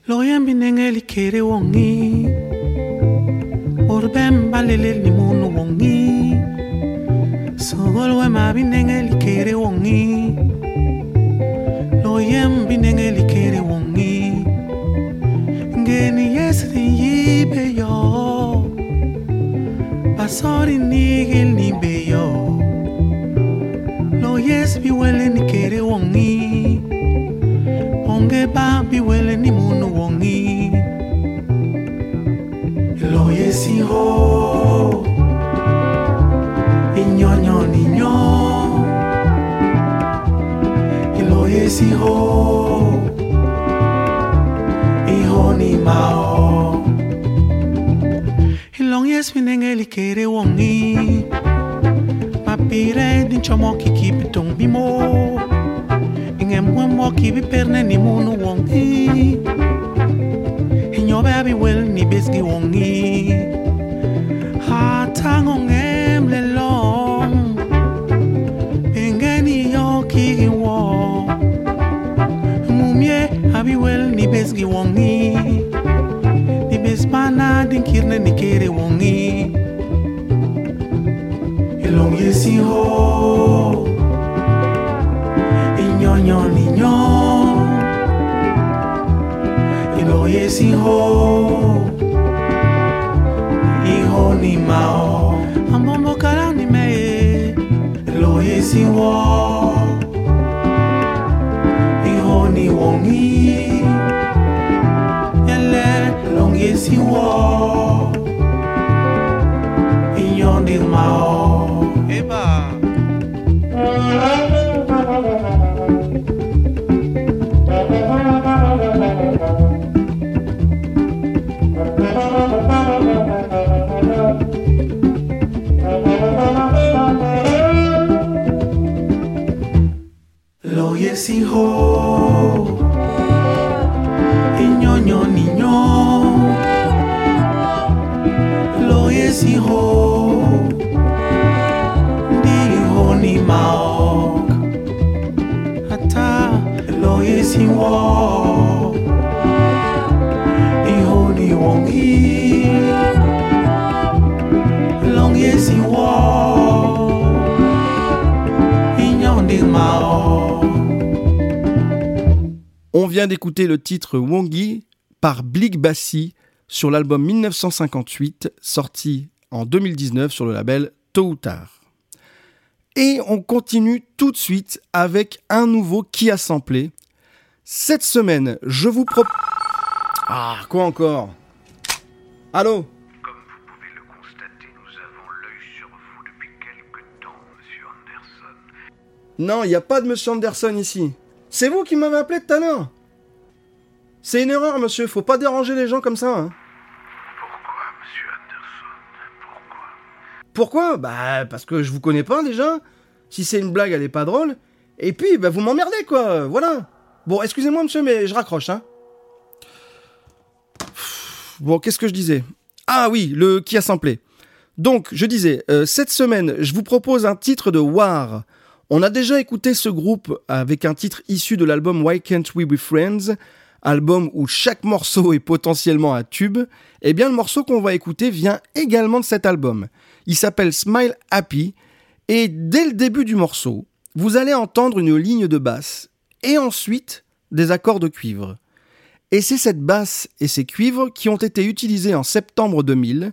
Speaker 13: loyambi ndenge likere wongi urbemba lele ni munu wongi sogol wemabi ndenge likere basori nigil ni be yo lo yes bi wele ni kere wongi. Onge ba bi wele ni munu wongi. Lo yesi ho inyonyo ninyo lo yesi ho iho ni mao minenge likere wongi. Mapire din chomo kiki bitong bimo inge mwemo kibi perne ni munu wongi. Inyobe abi wel ni besgi wongi esiho inyonyo ninyo. Iloye esiho iho ni mao. Ambombo kala ni me iloye esiho iho ni wongi. Ele longi esiho
Speaker 6: Oh. Vient d'écouter le titre Wongi par Blick Bassi sur l'album 1958 sorti en 2019 sur le label Tôt ou Tard. Et on continue tout de suite avec un nouveau qui a samplé. Cette semaine, je vous propose... Ah, quoi encore? Allô? Non, il n'y a pas de Monsieur Anderson ici. C'est vous qui m'avez appelé tout à l'heure? C'est une erreur, monsieur. Faut pas déranger les gens comme ça. hein. Pourquoi Bah, parce que je vous connais pas déjà. Si c'est une blague, elle est pas drôle. Et puis, bah, vous m'emmerdez, quoi. Voilà. Bon, excusez-moi, monsieur, mais je raccroche, hein. Bon, qu'est-ce que je disais? Ah oui, le qui a samplé. Donc, je disais, euh, cette semaine, je vous propose un titre de War. On a déjà écouté ce groupe avec un titre issu de l'album Why Can't We Be Friends, album où chaque morceau est potentiellement un tube. Eh bien, le morceau qu'on va écouter vient également de cet album. Il s'appelle Smile Happy, et dès le début du morceau, vous allez entendre une ligne de basse, et ensuite des accords de cuivre. Et c'est cette basse et ces cuivres qui ont été utilisés en septembre 2000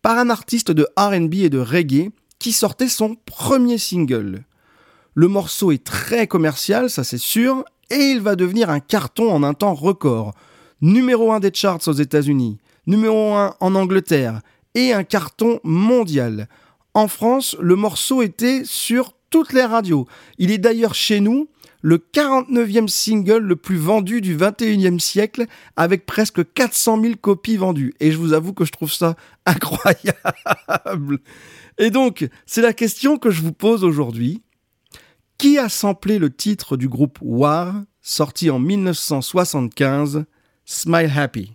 Speaker 6: par un artiste de RB et de reggae qui sortait son premier single. Le morceau est très commercial, ça c'est sûr, et il va devenir un carton en un temps record. Numéro 1 des charts aux États-Unis, numéro 1 en Angleterre, et un carton mondial. En France, le morceau était sur toutes les radios. Il est d'ailleurs chez nous le 49e single le plus vendu du 21e siècle avec presque 400 000 copies vendues. Et je vous avoue que je trouve ça incroyable. Et donc, c'est la question que je vous pose aujourd'hui. Qui a samplé le titre du groupe War, sorti en 1975, Smile Happy?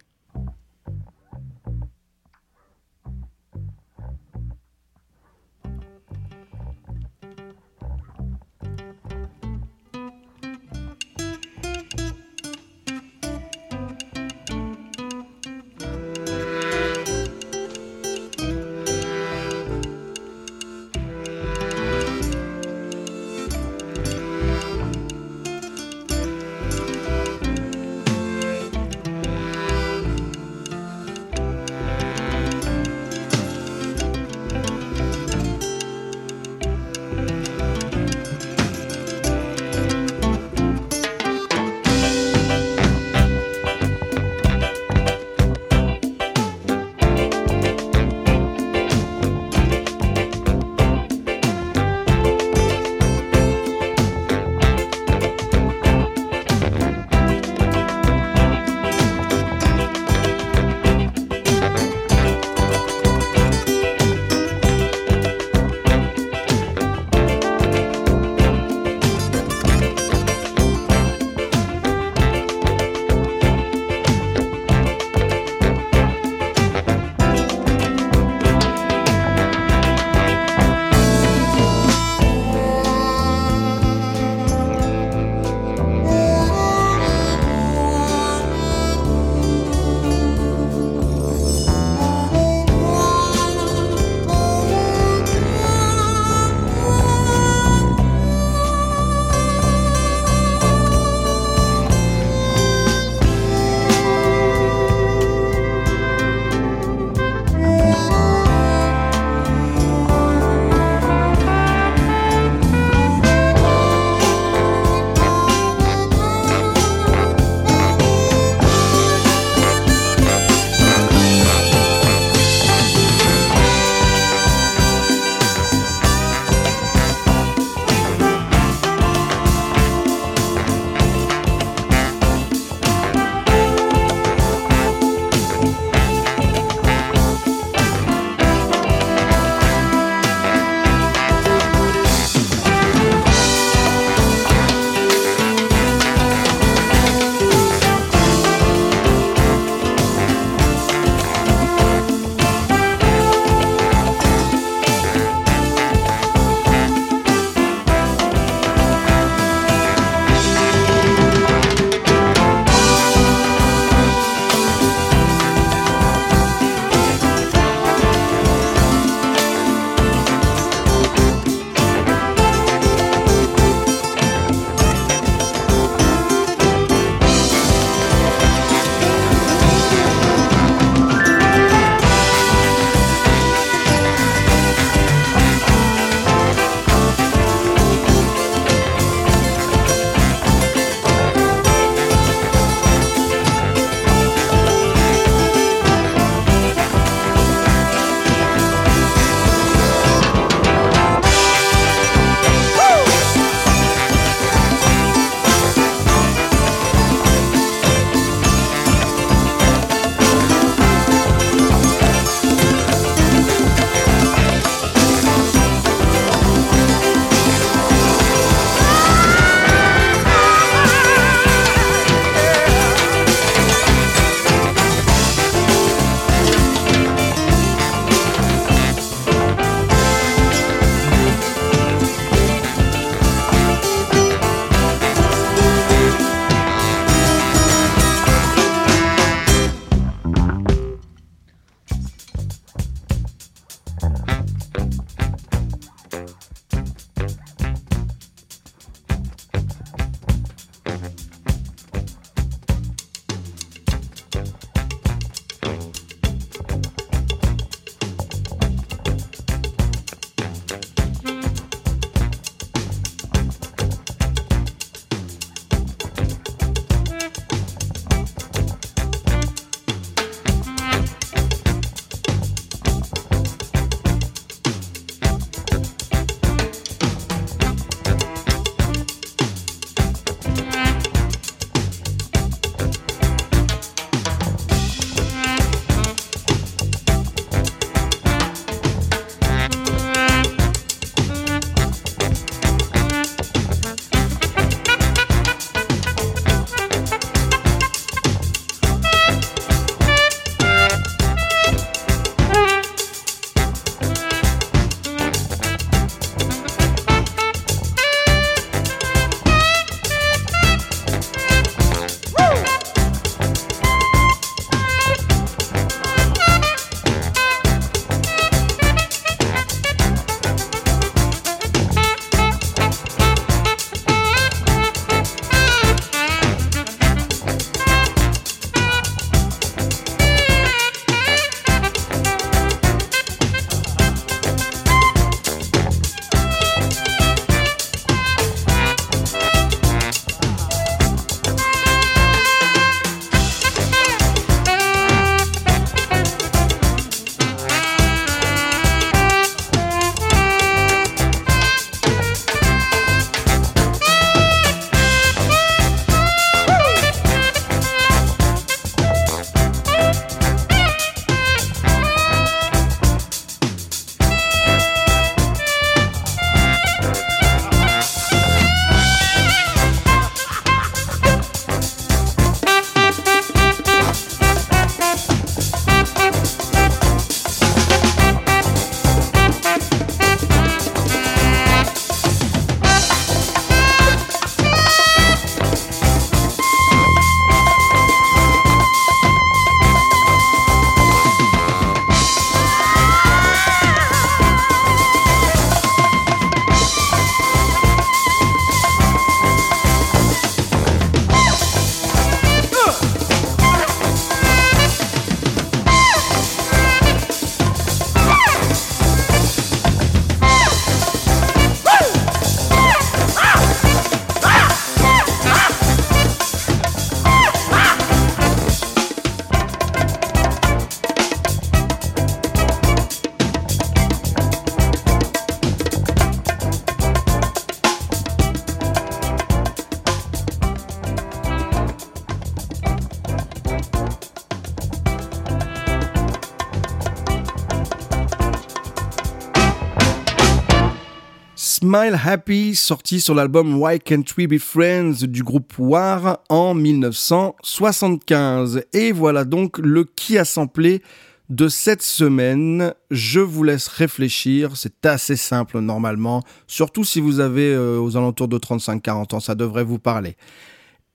Speaker 6: Smile Happy, sorti sur l'album Why Can't We Be Friends du groupe War en 1975. Et voilà donc le qui a samplé de cette semaine. Je vous laisse réfléchir, c'est assez simple normalement, surtout si vous avez euh, aux alentours de 35-40 ans, ça devrait vous parler.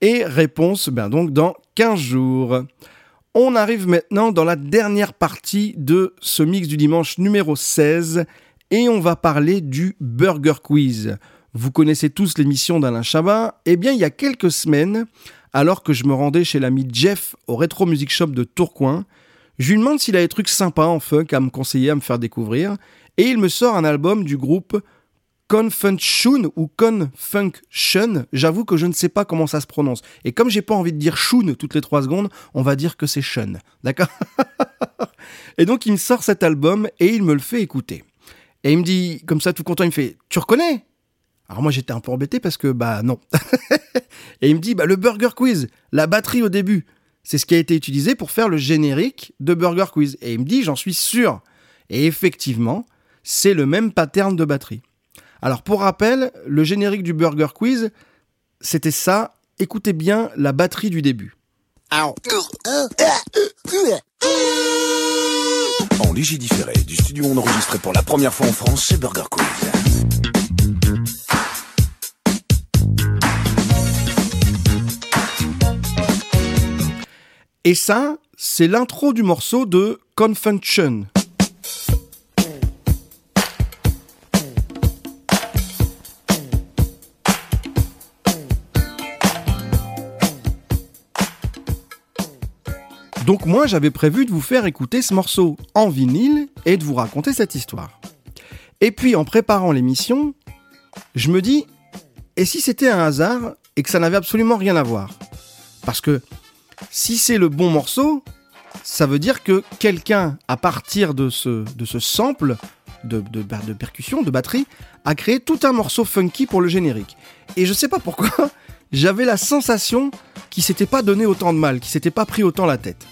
Speaker 6: Et réponse, ben donc dans 15 jours. On arrive maintenant dans la dernière partie de ce mix du dimanche numéro 16 et on va parler du Burger Quiz. Vous connaissez tous l'émission d'Alain Chabat Eh bien, il y a quelques semaines, alors que je me rendais chez l'ami Jeff au Retro Music Shop de Tourcoing, je lui demande s'il a des trucs sympas en funk à me conseiller, à me faire découvrir, et il me sort un album du groupe Confunction ou Confunction, j'avoue que je ne sais pas comment ça se prononce. Et comme j'ai pas envie de dire Shun toutes les trois secondes, on va dire que c'est Shun. D'accord? Et donc il me sort cet album et il me le fait écouter. Et il me dit, comme ça tout content, il me fait Tu reconnais? Alors moi j'étais un peu embêté parce que bah non. et il me dit bah, Le Burger Quiz, la batterie au début, c'est ce qui a été utilisé pour faire le générique de Burger Quiz. Et il me dit J'en suis sûr. Et effectivement, c'est le même pattern de batterie. Alors pour rappel, le générique du Burger Quiz, c'était ça. Écoutez bien la batterie du début.
Speaker 14: En léger différé du studio enregistré pour la première fois en France, c'est Burger Quiz.
Speaker 6: Et ça, c'est l'intro du morceau de Confunction. Donc moi j'avais prévu de vous faire écouter ce morceau en vinyle et de vous raconter cette histoire. Et puis en préparant l'émission, je me dis, et si c'était un hasard et que ça n'avait absolument rien à voir? Parce que si c'est le bon morceau, ça veut dire que quelqu'un, à partir de ce, sample de, de, de percussion, de batterie, a créé tout un morceau funky pour le générique. Et je sais pas pourquoi, j'avais la sensation qui s'était pas donné autant de mal, qui s'était pas pris autant la tête.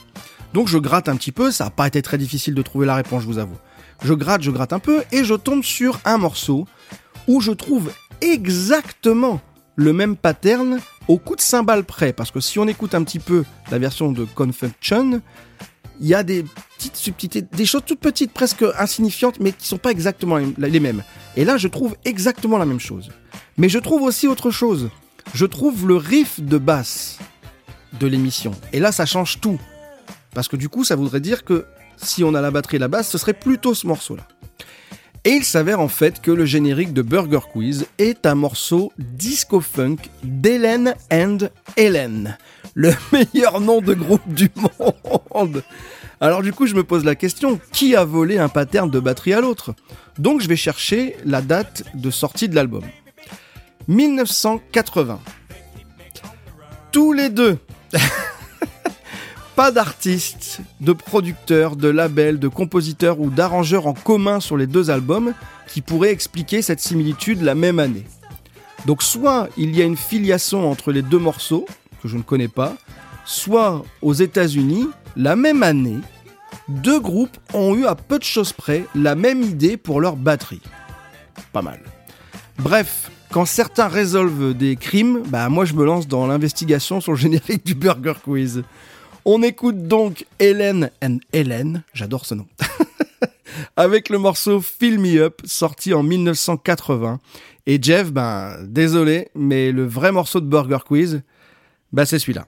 Speaker 6: Donc je gratte un petit peu, ça n'a pas été très difficile de trouver la réponse, je vous avoue. Je gratte, je gratte un peu, et je tombe sur un morceau où je trouve exactement le même pattern au coup de cymbale près. Parce que si on écoute un petit peu la version de Confunction, il y a des petites subtilités, des choses toutes petites, presque insignifiantes, mais qui sont pas exactement les mêmes. Et là, je trouve exactement la même chose. Mais je trouve aussi autre chose. Je trouve le riff de basse de l'émission. Et là, ça change tout. Parce que du coup, ça voudrait dire que si on a la batterie et la basse, ce serait plutôt ce morceau-là. Et il s'avère en fait que le générique de Burger Quiz est un morceau disco funk d'Hélène and Hélène. Le meilleur nom de groupe du monde. Alors du coup, je me pose la question, qui a volé un pattern de batterie à l'autre? Donc je vais chercher la date de sortie de l'album. 1980. Tous les deux pas d'artistes, de producteurs, de labels, de compositeurs ou d'arrangeurs en commun sur les deux albums qui pourraient expliquer cette similitude la même année. Donc soit il y a une filiation entre les deux morceaux, que je ne connais pas, soit aux États-Unis, la même année, deux groupes ont eu à peu de choses près la même idée pour leur batterie. Pas mal. Bref, quand certains résolvent des crimes, bah moi je me lance dans l'investigation sur le générique du Burger Quiz. On écoute donc Hélène and Hélène, j'adore ce nom, avec le morceau Fill Me Up, sorti en 1980. Et Jeff, ben désolé, mais le vrai morceau de Burger Quiz, bah c'est celui-là.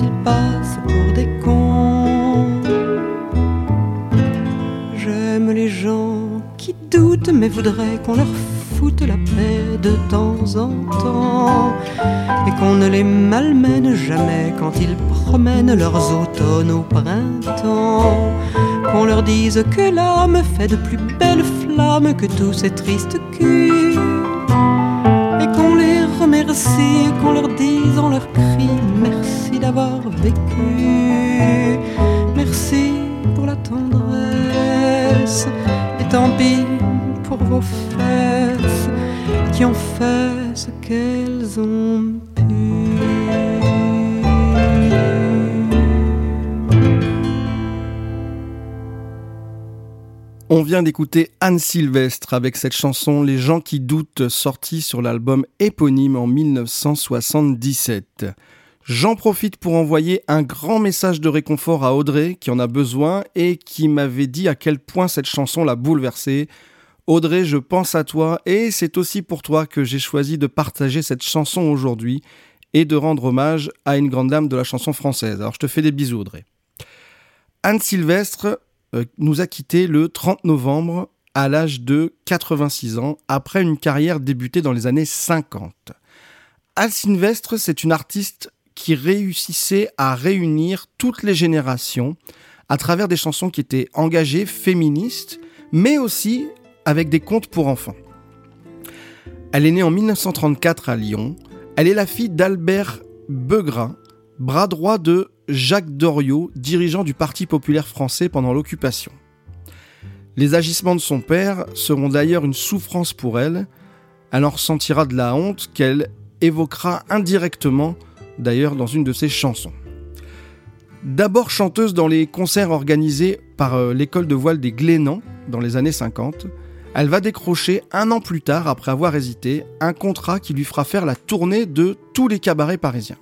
Speaker 15: s'ils passent pour des cons. J'aime les gens qui doutent mais voudraient qu'on leur foute la paix de temps en temps et qu'on ne les malmène jamais quand ils promènent leurs automnes au printemps. Qu'on leur dise que l'âme fait de plus belles flammes que tous ces tristes culs et qu'on les remercie, qu'on leur dise en leur cri merci pour la tendresse, et tant pis pour vos fesses qui ont fait ce qu'elles ont
Speaker 6: On vient d'écouter Anne Sylvestre avec cette chanson Les gens qui doutent sortie sur l'album éponyme en 1977. J'en profite pour envoyer un grand message de réconfort à Audrey qui en a besoin et qui m'avait dit à quel point cette chanson l'a bouleversée. Audrey, je pense à toi et c'est aussi pour toi que j'ai choisi de partager cette chanson aujourd'hui et de rendre hommage à une grande dame de la chanson française. Alors je te fais des bisous Audrey. Anne Sylvestre euh, nous a quittés le 30 novembre à l'âge de 86 ans après une carrière débutée dans les années 50. Anne Sylvestre, c'est une artiste qui réussissait à réunir toutes les générations à travers des chansons qui étaient engagées, féministes, mais aussi avec des contes pour enfants. Elle est née en 1934 à Lyon. Elle est la fille d'Albert Beugrin, bras droit de Jacques Doriot, dirigeant du Parti populaire français pendant l'occupation. Les agissements de son père seront d'ailleurs une souffrance pour elle. Elle en ressentira de la honte qu'elle évoquera indirectement d'ailleurs dans une de ses chansons. D'abord chanteuse dans les concerts organisés par euh, l'école de voile des Glénans dans les années 50, elle va décrocher un an plus tard, après avoir hésité, un contrat qui lui fera faire la tournée de tous les cabarets parisiens.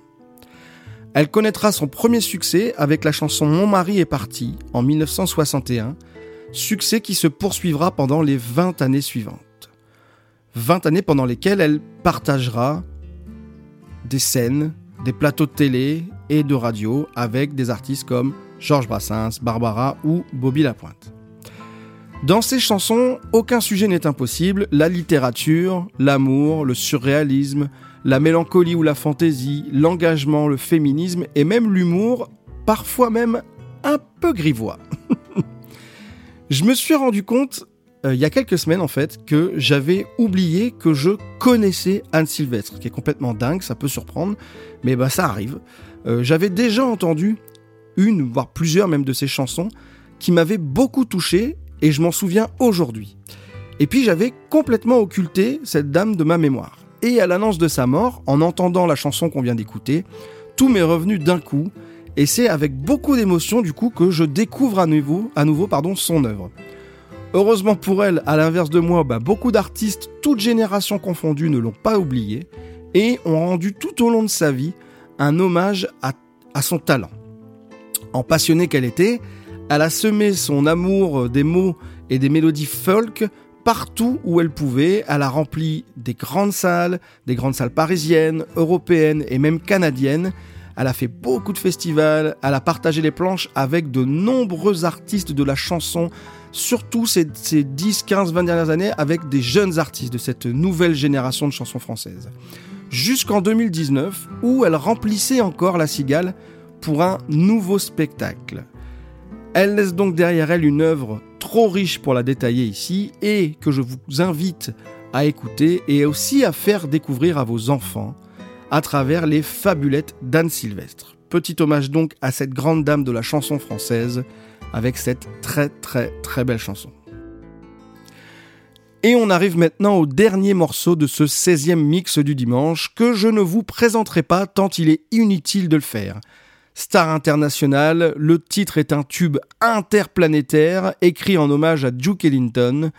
Speaker 6: Elle connaîtra son premier succès avec la chanson Mon mari est parti en 1961, succès qui se poursuivra pendant les 20 années suivantes. 20 années pendant lesquelles elle partagera des scènes, des plateaux de télé et de radio avec des artistes comme Georges Brassens, Barbara ou Bobby Lapointe. Dans ces chansons, aucun sujet n'est impossible, la littérature, l'amour, le surréalisme, la mélancolie ou la fantaisie, l'engagement, le féminisme et même l'humour, parfois même un peu grivois. je me suis rendu compte il y a quelques semaines en fait que j'avais oublié que je connaissais Anne Sylvestre, qui est complètement dingue, ça peut surprendre, mais bah ça arrive. Euh, j'avais déjà entendu une, voire plusieurs même de ses chansons, qui m'avaient beaucoup touché et je m'en souviens aujourd'hui. Et puis j'avais complètement occulté cette dame de ma mémoire. et à l'annonce de sa mort, en entendant la chanson qu'on vient d'écouter, tout m'est revenu d'un coup, et c'est avec beaucoup d'émotion du coup que je découvre à nouveau, à nouveau pardon, son œuvre. Heureusement pour elle, à l'inverse de moi, bah, beaucoup d'artistes, toutes générations confondues, ne l'ont pas oublié, et ont rendu tout au long de sa vie un hommage à, à son talent. En passionnée qu'elle était, elle a semé son amour des mots et des mélodies folk partout où elle pouvait. Elle a rempli des grandes salles, des grandes salles parisiennes, européennes et même canadiennes. Elle a fait beaucoup de festivals, elle a partagé les planches avec de nombreux artistes de la chanson, surtout ces, ces 10, 15, 20 dernières années avec des jeunes artistes de cette nouvelle génération de chansons françaises. Jusqu'en 2019, où elle remplissait encore la cigale pour un nouveau spectacle. Elle laisse donc derrière elle une œuvre trop riche pour la détailler ici et que je vous invite à écouter et aussi à faire découvrir à vos enfants à travers les fabulettes d'Anne Sylvestre. Petit hommage donc à cette grande dame de la chanson française avec cette très très très belle chanson. Et on arrive maintenant au dernier morceau de ce 16e mix du dimanche que je ne vous présenterai pas tant il est inutile de le faire. Star international, le titre est un tube interplanétaire écrit en hommage à Duke Ellington.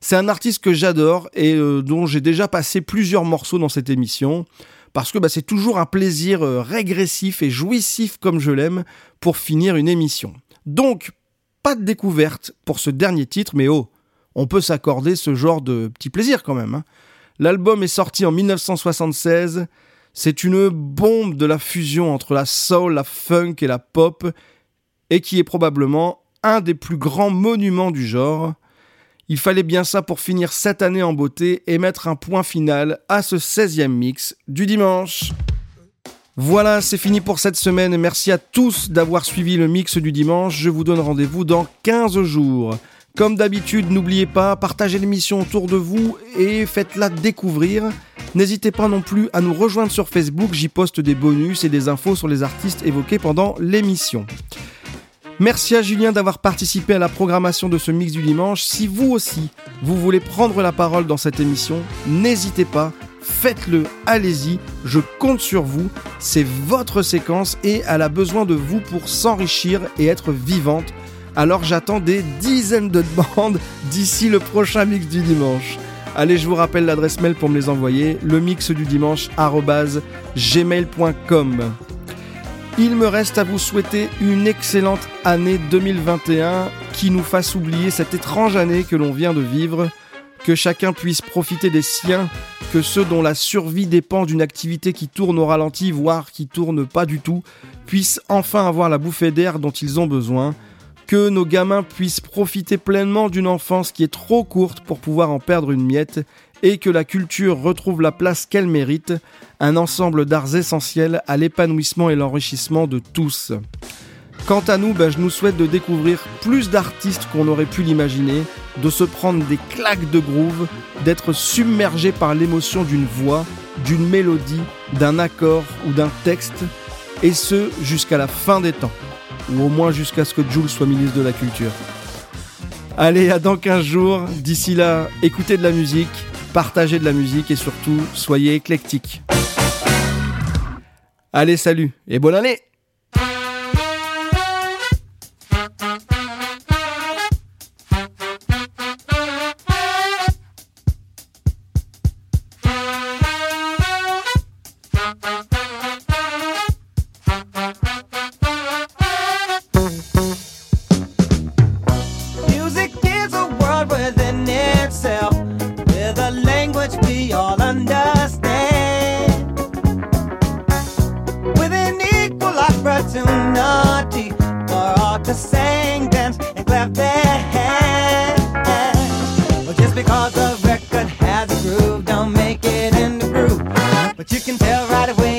Speaker 6: C'est un artiste que j'adore et euh, dont j'ai déjà passé plusieurs morceaux dans cette émission parce que bah, c'est toujours un plaisir euh, régressif et jouissif comme je l'aime pour finir une émission. Donc, pas de découverte pour ce dernier titre, mais oh, on peut s'accorder ce genre de petit plaisir quand même. Hein. L'album est sorti en 1976 c'est une bombe de la fusion entre la soul, la funk et la pop, et qui est probablement un des plus grands monuments du genre. Il fallait bien ça pour finir cette année en beauté et mettre un point final à ce 16e mix du dimanche. Voilà, c'est fini pour cette semaine. Merci à tous d'avoir suivi le mix du dimanche. Je vous donne rendez-vous dans 15 jours. Comme d'habitude, n'oubliez pas, partagez l'émission autour de vous et faites-la découvrir. N'hésitez pas non plus à nous rejoindre sur Facebook, j'y poste des bonus et des infos sur les artistes évoqués pendant l'émission. Merci à Julien d'avoir participé à la programmation de ce mix du dimanche. Si vous aussi, vous voulez prendre la parole dans cette émission, n'hésitez pas, faites-le, allez-y, je compte sur vous, c'est votre séquence et elle a besoin de vous pour s'enrichir et être vivante. Alors j'attends des dizaines de demandes d'ici le prochain mix du dimanche. Allez, je vous rappelle l'adresse mail pour me les envoyer, le mix du dimanche. Il me reste à vous souhaiter une excellente année 2021 qui nous fasse oublier cette étrange année que l'on vient de vivre, que chacun puisse profiter des siens, que ceux dont la survie dépend d'une activité qui tourne au ralenti, voire qui tourne pas du tout, puissent enfin avoir la bouffée d'air dont ils ont besoin, que nos gamins puissent profiter pleinement d'une enfance qui est trop courte pour pouvoir en perdre une miette et que la culture retrouve la place qu'elle mérite, un ensemble d'arts essentiels à l'épanouissement et l'enrichissement de tous. Quant à nous, ben, je nous souhaite de découvrir plus d'artistes qu'on aurait pu l'imaginer, de se prendre des claques de groove, d'être submergé par l'émotion d'une voix, d'une mélodie, d'un accord ou d'un texte, et ce jusqu'à la fin des temps ou au moins jusqu'à ce que Jules soit ministre de la Culture. Allez, à dans 15 jours. D'ici là, écoutez de la musique, partagez de la musique et surtout, soyez éclectiques. Allez, salut et bonne année
Speaker 16: were too naughty for all to sing, dance, and clap their hands. Well, just because a record has a groove, don't make it in the groove. But you can tell
Speaker 6: right away.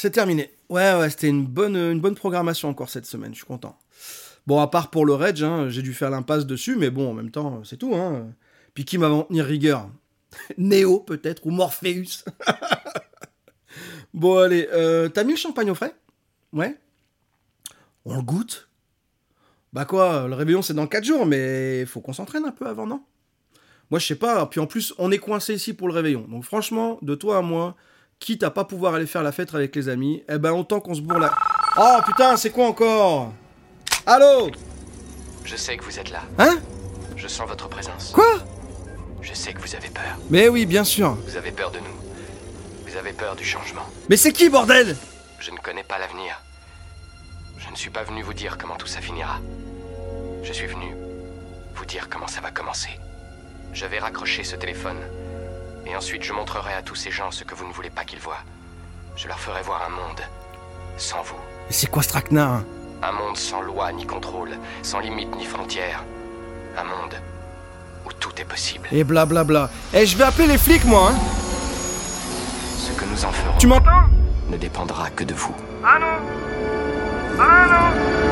Speaker 6: C'est terminé. Ouais, ouais, c'était une bonne, une bonne programmation encore cette semaine, je suis content. Bon, à part pour le Reg, hein, j'ai dû faire l'impasse dessus, mais bon, en même temps, c'est tout. Hein. Puis qui va en tenir rigueur? Néo, peut-être, ou Morpheus Bon, allez, euh, t'as mis le champagne au frais? Ouais On le goûte? Bah quoi, le réveillon c'est dans 4 jours, mais faut qu'on s'entraîne un peu avant, non? Moi je sais pas, puis en plus on est coincé ici pour le réveillon. Donc franchement, de toi à moi, quitte à pas pouvoir aller faire la fête avec les amis, eh ben autant qu'on se bourre la... Oh putain, c'est quoi encore? Allô?
Speaker 17: Je sais que vous êtes là.
Speaker 6: Hein?
Speaker 17: Je sens votre présence.
Speaker 6: Quoi?
Speaker 17: Je sais que vous avez peur.
Speaker 6: Mais oui, bien sûr.
Speaker 17: Vous avez peur de nous. Vous avez peur du changement.
Speaker 6: Mais c'est qui, bordel?
Speaker 17: Je ne connais pas l'avenir. Je ne suis pas venu vous dire comment tout ça finira. Je suis venu vous dire comment ça va commencer. Je vais raccrocher ce téléphone. Et ensuite, je montrerai à tous ces gens ce que vous ne voulez pas qu'ils voient. Je leur ferai voir un monde sans vous.
Speaker 6: Mais c'est quoi ce traquenard hein?
Speaker 17: Un monde sans loi ni contrôle, sans limite ni frontières. Un monde où tout est possible.
Speaker 6: Et blablabla. Eh, je vais appeler les flics, moi, hein
Speaker 17: Ce que nous en ferons
Speaker 6: Tu m'entends?
Speaker 17: ne dépendra que de vous.
Speaker 5: Ah non Ah non